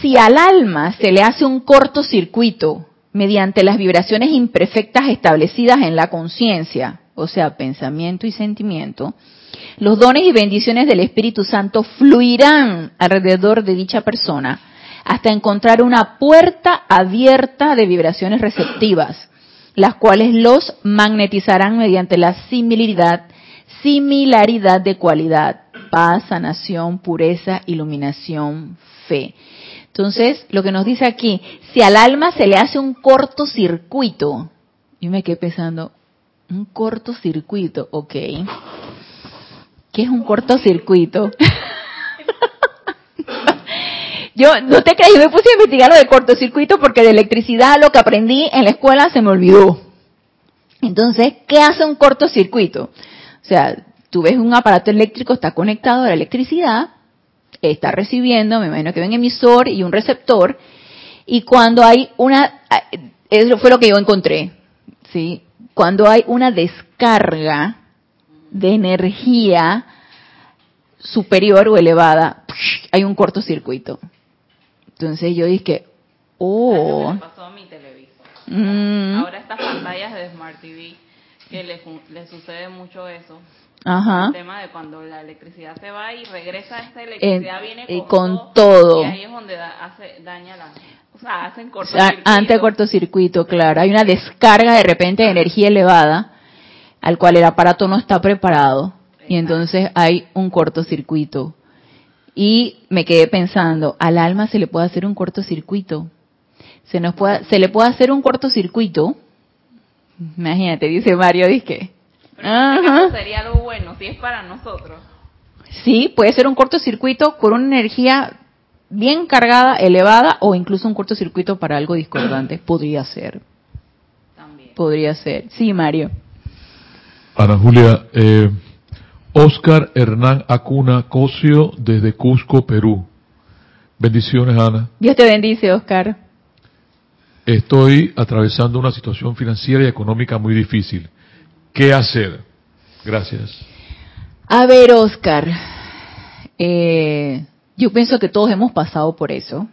si al alma se le hace un cortocircuito mediante las vibraciones imperfectas establecidas en la conciencia, o sea, pensamiento y sentimiento, los dones y bendiciones del Espíritu Santo fluirán alrededor de dicha persona hasta encontrar una puerta abierta de vibraciones receptivas, las cuales los magnetizarán mediante la similaridad, similaridad de cualidad, paz, sanación, pureza, iluminación, fe. Entonces, lo que nos dice aquí, si al alma se le hace un cortocircuito, yo me quedé pensando, un cortocircuito, ok. ¿Qué es un cortocircuito? yo no te creí, yo me puse a investigar lo de cortocircuito porque de electricidad lo que aprendí en la escuela se me olvidó. Entonces, ¿qué hace un cortocircuito? O sea, tú ves un aparato eléctrico, está conectado a la electricidad, está recibiendo, me imagino que hay un emisor y un receptor, y cuando hay una, eso fue lo que yo encontré, ¿sí? Cuando hay una descarga de energía superior o elevada, hay un cortocircuito. Entonces yo dije, oh. Me pasó a mi televisor. Mm. Ahora estas pantallas de Smart TV, que le, le sucede mucho eso. Ajá. El tema de cuando la electricidad se va y regresa esta electricidad, viene con, con todo, Y ahí es donde hace, daña la... O sea, hacen cortocircuito. Ante cortocircuito, claro. Hay una descarga de repente de energía elevada al cual el aparato no está preparado y entonces hay un cortocircuito. Y me quedé pensando, al alma se le puede hacer un cortocircuito. Se nos puede, se le puede hacer un cortocircuito. Imagínate, dice Mario, dice Ajá. sería algo bueno si es para nosotros. Sí, puede ser un cortocircuito con una energía bien cargada, elevada, o incluso un cortocircuito para algo discordante. Podría ser. También. Podría ser. Sí, Mario. Ana Julia, eh, Oscar Hernán Acuna Cosio desde Cusco, Perú. Bendiciones, Ana. Dios te bendice, Oscar. Estoy atravesando una situación financiera y económica muy difícil. ¿Qué hacer? Gracias. A ver, Oscar, eh, yo pienso que todos hemos pasado por eso.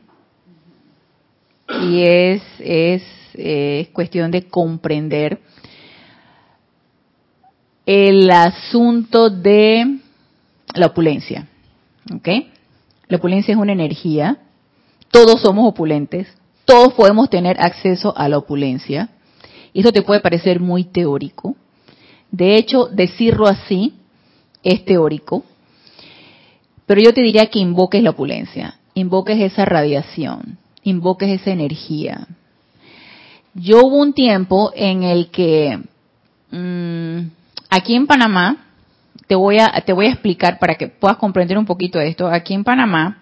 Y es, es, es cuestión de comprender el asunto de la opulencia. ¿Ok? La opulencia es una energía. Todos somos opulentes. Todos podemos tener acceso a la opulencia. Y eso te puede parecer muy teórico. De hecho, decirlo así es teórico. Pero yo te diría que invoques la opulencia. Invoques esa radiación. Invoques esa energía. Yo hubo un tiempo en el que mmm, aquí en Panamá, te voy a, te voy a explicar para que puedas comprender un poquito esto. Aquí en Panamá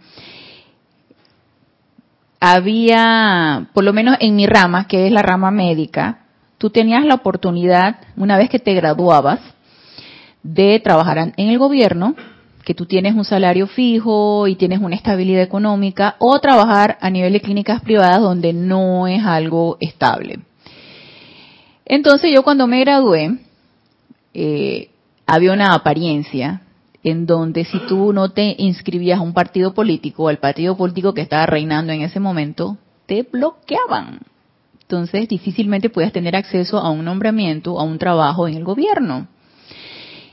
había, por lo menos en mi rama, que es la rama médica, tú tenías la oportunidad, una vez que te graduabas, de trabajar en el gobierno, que tú tienes un salario fijo y tienes una estabilidad económica, o trabajar a nivel de clínicas privadas donde no es algo estable. Entonces yo cuando me gradué, eh, había una apariencia en donde si tú no te inscribías a un partido político al partido político que estaba reinando en ese momento, te bloqueaban. Entonces difícilmente podías tener acceso a un nombramiento, a un trabajo en el gobierno.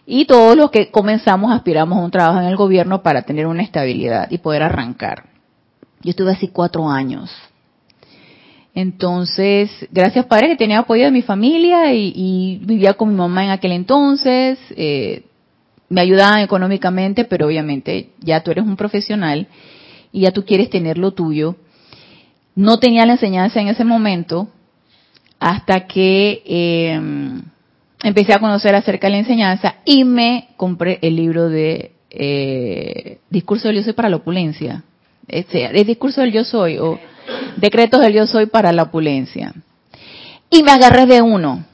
Y todos los que comenzamos aspiramos a un trabajo en el gobierno para tener una estabilidad y poder arrancar. Yo estuve así cuatro años entonces, gracias Padre que tenía apoyo de mi familia y, vivía con mi mamá en aquel entonces, eh, me ayudaban económicamente, pero obviamente ya tú eres un profesional y ya tú quieres tener lo tuyo. No tenía la enseñanza en ese momento hasta que em, empecé a conocer acerca de la enseñanza y me compré el libro de eh, Discurso del Yo Soy para la Opulencia. Este, el Discurso del Yo Soy o decretos del yo soy para la opulencia. Y me agarré de uno.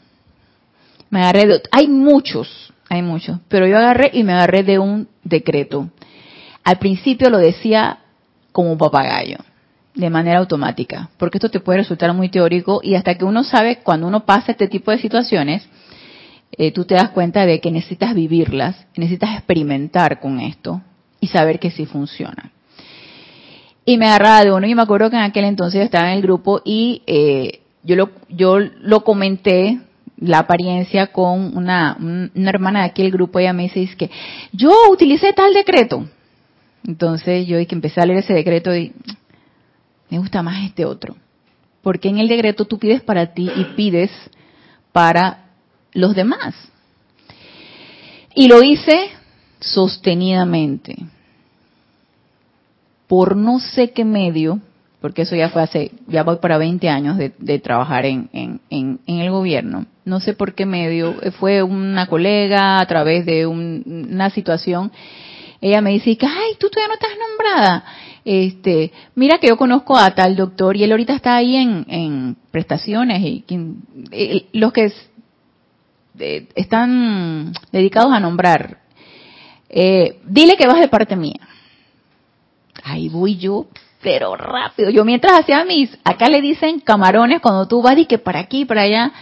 Me agarré de, hay muchos, hay muchos, pero yo agarré y me agarré de un decreto. Al principio lo decía como papagayo, de manera automática, porque esto te puede resultar muy teórico y hasta que uno sabe, cuando uno pasa este tipo de situaciones, eh, tú te das cuenta de que necesitas vivirlas, necesitas experimentar con esto y saber que sí funciona y me agarraba de uno. Y me acuerdo que en aquel entonces estaba en el grupo y eh, yo lo yo lo comenté la apariencia con una, una hermana de aquel grupo. Ella me dice es que yo utilicé tal decreto entonces yo que empecé a leer ese decreto y me gusta más este otro porque en el decreto tú pides para ti y pides para los demás. Y lo hice sostenidamente por no sé qué medio, porque eso ya fue hace, ya voy para 20 años de, trabajar en, en, en, el gobierno, no sé por qué medio, fue una colega a través de una situación, ella me dice, ay, tú todavía no estás nombrada. Este, mira que yo conozco a tal doctor y él ahorita está ahí en, en prestaciones y los que están dedicados a nombrar eh, dile que vas de parte mía. Ahí voy yo, pero rápido. Yo mientras hacía mis, acá le dicen camarones cuando tú vas y que para aquí, para allá.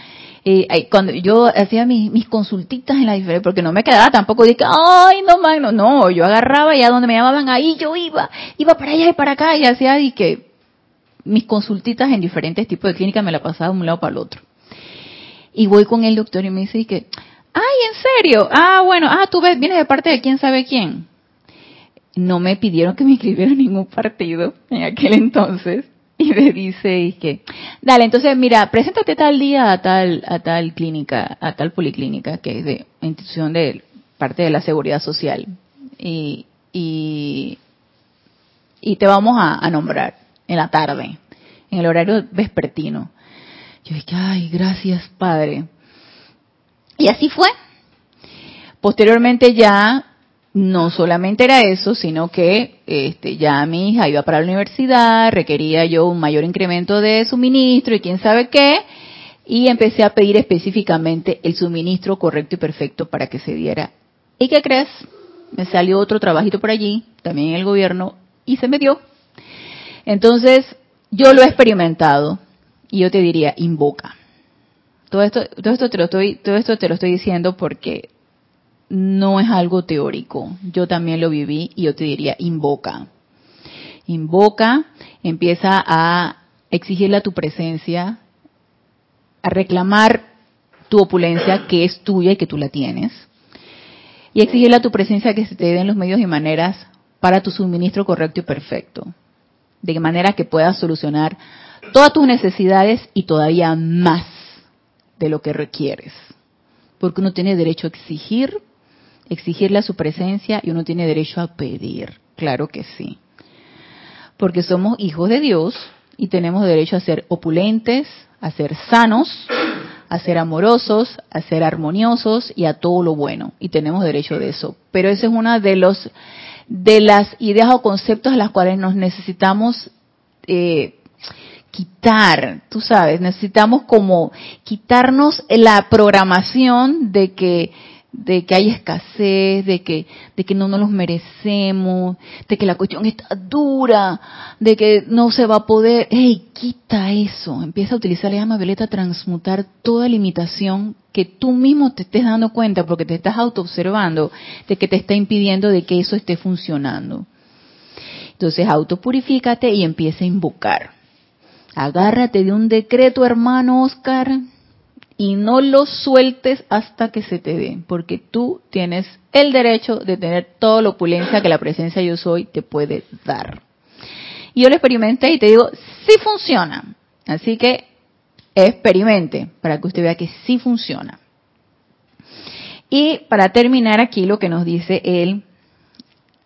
Eh, cuando yo hacía mis, mis consultitas en la diferencia, porque no me quedaba tampoco de que, ay, no, no, no, yo agarraba y a donde me llamaban, ahí yo iba, iba para allá y para acá y hacía y que mis consultitas en diferentes tipos de clínicas me la pasaba de un lado para el otro. Y voy con el doctor y me dice que, ay, ¿en serio? Ah, bueno, ah, tú ves, vienes de parte de quién sabe quién. No me pidieron que me inscribiera en ningún partido en aquel entonces. Y me dice que dale entonces mira preséntate tal día a tal a tal clínica a tal policlínica que es de institución de parte de la seguridad social. Y y, y te vamos a, nombrar en la tarde en el horario vespertino. Yo dije ay gracias padre. Y así fue. Posteriormente ya no solamente era eso, sino que este, ya mi hija iba para la universidad, requería yo un mayor incremento de suministro y quién sabe qué, y empecé a pedir específicamente el suministro correcto y perfecto para que se diera. ¿Y qué crees? Me salió otro trabajito por allí, también en el gobierno, y se me dio. Entonces, yo lo he experimentado, y yo te diría, invoca. Todo esto, todo esto te lo estoy, todo esto te lo estoy diciendo porque no es algo teórico. Yo también lo viví y yo te diría, invoca. Invoca, empieza a exigirle a tu presencia, a reclamar tu opulencia que es tuya y que tú la tienes. Y exigirle a tu presencia que se te den los medios y maneras para tu suministro correcto y perfecto. De manera que puedas solucionar todas tus necesidades y todavía más de lo que requieres. Porque uno tiene derecho a exigir exigirle a su presencia y uno tiene derecho a pedir, claro que sí. Porque somos hijos de Dios y tenemos derecho a ser opulentes, a ser sanos, a ser amorosos, a ser armoniosos y a todo lo bueno. Y tenemos derecho de eso. Pero esa es una de los de las ideas o conceptos a las cuales nos necesitamos eh, quitar, tú sabes, necesitamos como quitarnos la programación de que de que hay escasez, de que, de que no nos los merecemos, de que la cuestión está dura, de que no se va a poder. ¡Ey, quita eso! Empieza a utilizar la llama violeta a transmutar toda limitación que tú mismo te estés dando cuenta porque te estás autoobservando de que te está impidiendo de que eso esté funcionando. Entonces autopurifícate y empieza a invocar. Agárrate de un decreto, hermano Oscar, y no lo sueltes hasta que se te dé, porque tú tienes el derecho de tener toda la opulencia que la presencia yo soy te puede dar. Y yo lo experimenté y te digo, sí funciona. Así que experimente para que usted vea que sí funciona. Y para terminar aquí lo que nos dice el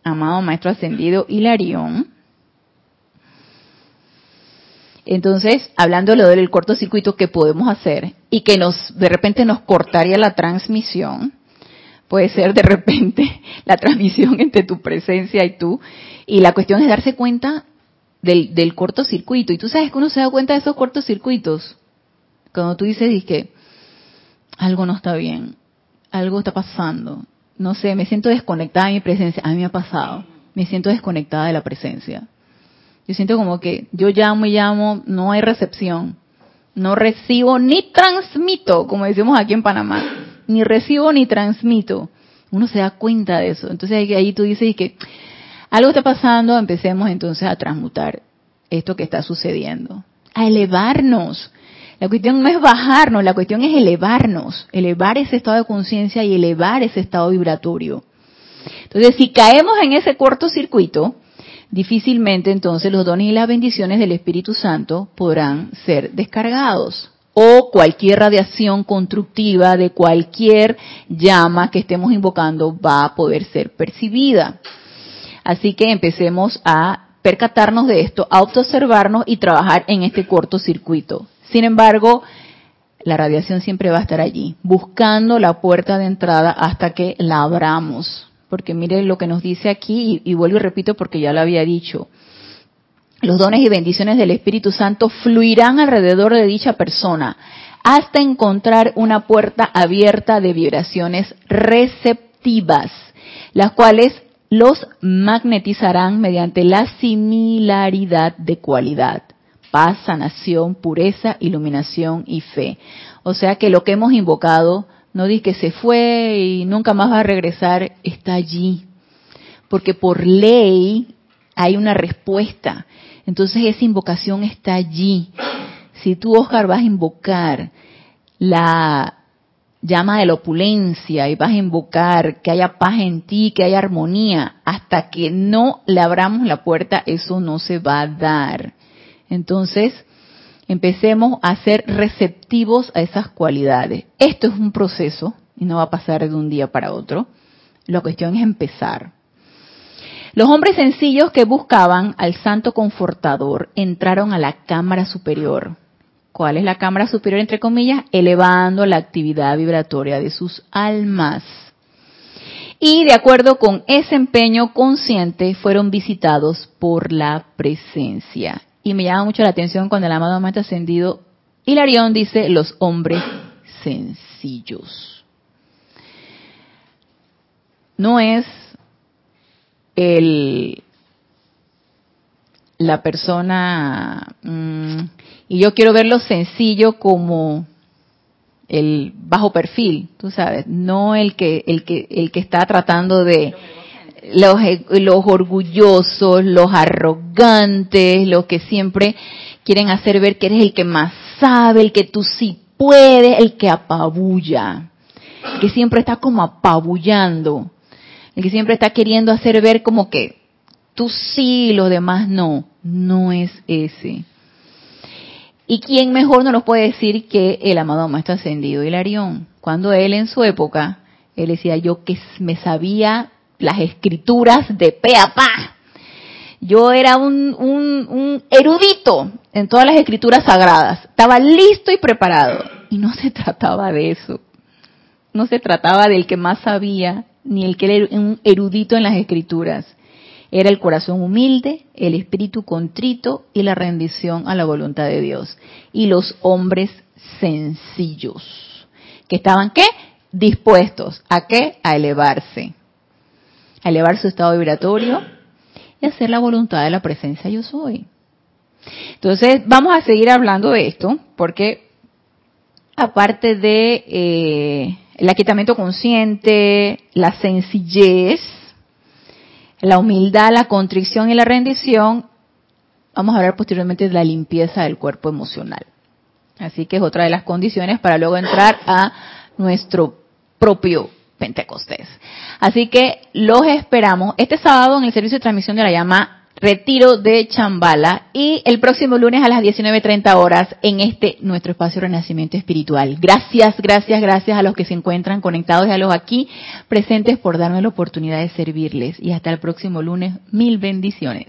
amado Maestro Ascendido Hilarión, entonces, hablando de lo del cortocircuito que podemos hacer y que nos de repente nos cortaría la transmisión, puede ser de repente la transmisión entre tu presencia y tú, y la cuestión es darse cuenta del, del cortocircuito. Y tú sabes que uno se da cuenta de esos cortocircuitos. Cuando tú dices que algo no está bien, algo está pasando, no sé, me siento desconectada de mi presencia, a mí me ha pasado, me siento desconectada de la presencia yo siento como que yo llamo y llamo, no hay recepción. No recibo ni transmito, como decimos aquí en Panamá. Ni recibo ni transmito. Uno se da cuenta de eso. Entonces ahí tú dices que algo está pasando, empecemos entonces a transmutar esto que está sucediendo. A elevarnos. La cuestión no es bajarnos, la cuestión es elevarnos, elevar ese estado de conciencia y elevar ese estado vibratorio. Entonces, si caemos en ese cortocircuito, difícilmente entonces los dones y las bendiciones del Espíritu Santo podrán ser descargados o cualquier radiación constructiva de cualquier llama que estemos invocando va a poder ser percibida. Así que empecemos a percatarnos de esto, a observarnos y trabajar en este cortocircuito. Sin embargo, la radiación siempre va a estar allí, buscando la puerta de entrada hasta que la abramos porque mire lo que nos dice aquí, y, vuelvo y repito porque ya lo había dicho. Los dones y bendiciones del Espíritu Santo fluirán alrededor de dicha persona hasta encontrar una puerta abierta de vibraciones receptivas las cuales los magnetizarán mediante la similaridad de cualidad, paz, sanación, pureza, iluminación y fe. O sea que lo que hemos invocado, no di que se fue y nunca más va a regresar, está allí. Porque por ley hay una respuesta. Entonces esa invocación está allí. Si tú, Oscar, vas a invocar la llama de la opulencia y vas a invocar que haya paz en ti, que haya armonía, hasta que no le abramos la puerta, eso no se va a dar. Entonces, empecemos a ser receptivos a esas cualidades. Esto es un proceso y no va a pasar de un día para otro. La cuestión es empezar. Los hombres sencillos que buscaban al santo confortador entraron a la cámara superior, ¿Cuál es la cámara superior, entre comillas? Elevando la actividad vibratoria de sus almas. Y de acuerdo con ese empeño consciente, fueron visitados por la presencia. Y me llama mucho la atención cuando el amado maestro ascendido Hilarión dice los hombres sencillos. No es el la persona mm, y yo quiero verlo sencillo como el bajo perfil, tú sabes, no el que el que el que está tratando de los, los orgullosos, los arrogantes, los que siempre quieren hacer ver que eres el que más sabe, el que tú sí puedes, el que apabulla, el que siempre está como apabullando, el que siempre está queriendo hacer ver como que tú sí los demás no no es ese. ¿Y quién mejor nos lo puede decir que el amado Maestro Ascendido Hilarión? Cuando él en su época, él decía yo que me sabía las escrituras de pe a pa. Yo era un, un, erudito en todas las escrituras sagradas. Estaba listo y preparado. Y no se trataba de eso. No se trataba del que más sabía, ni el que era un erudito en las escrituras era el corazón humilde, el espíritu contrito y la rendición a la voluntad de Dios. Y los hombres sencillos, que estaban qué? Dispuestos a qué? A elevarse. A elevar su estado vibratorio y hacer la voluntad de la presencia yo soy. Entonces, vamos a seguir hablando de esto, porque aparte de eh, el aquietamiento consciente, la sencillez, la humildad, la contrición y la rendición, vamos a hablar posteriormente de la limpieza del cuerpo emocional. Así que es otra de las condiciones para luego entrar a nuestro propio Pentecostés. Así que los esperamos este sábado en el servicio de transmisión de la llama retiro de Chambala y el próximo lunes a las 19.30 horas en este nuestro espacio renacimiento espiritual. Gracias, gracias, gracias a los que se encuentran conectados y a los aquí presentes por darme la oportunidad de servirles. Y hasta el próximo lunes, mil bendiciones.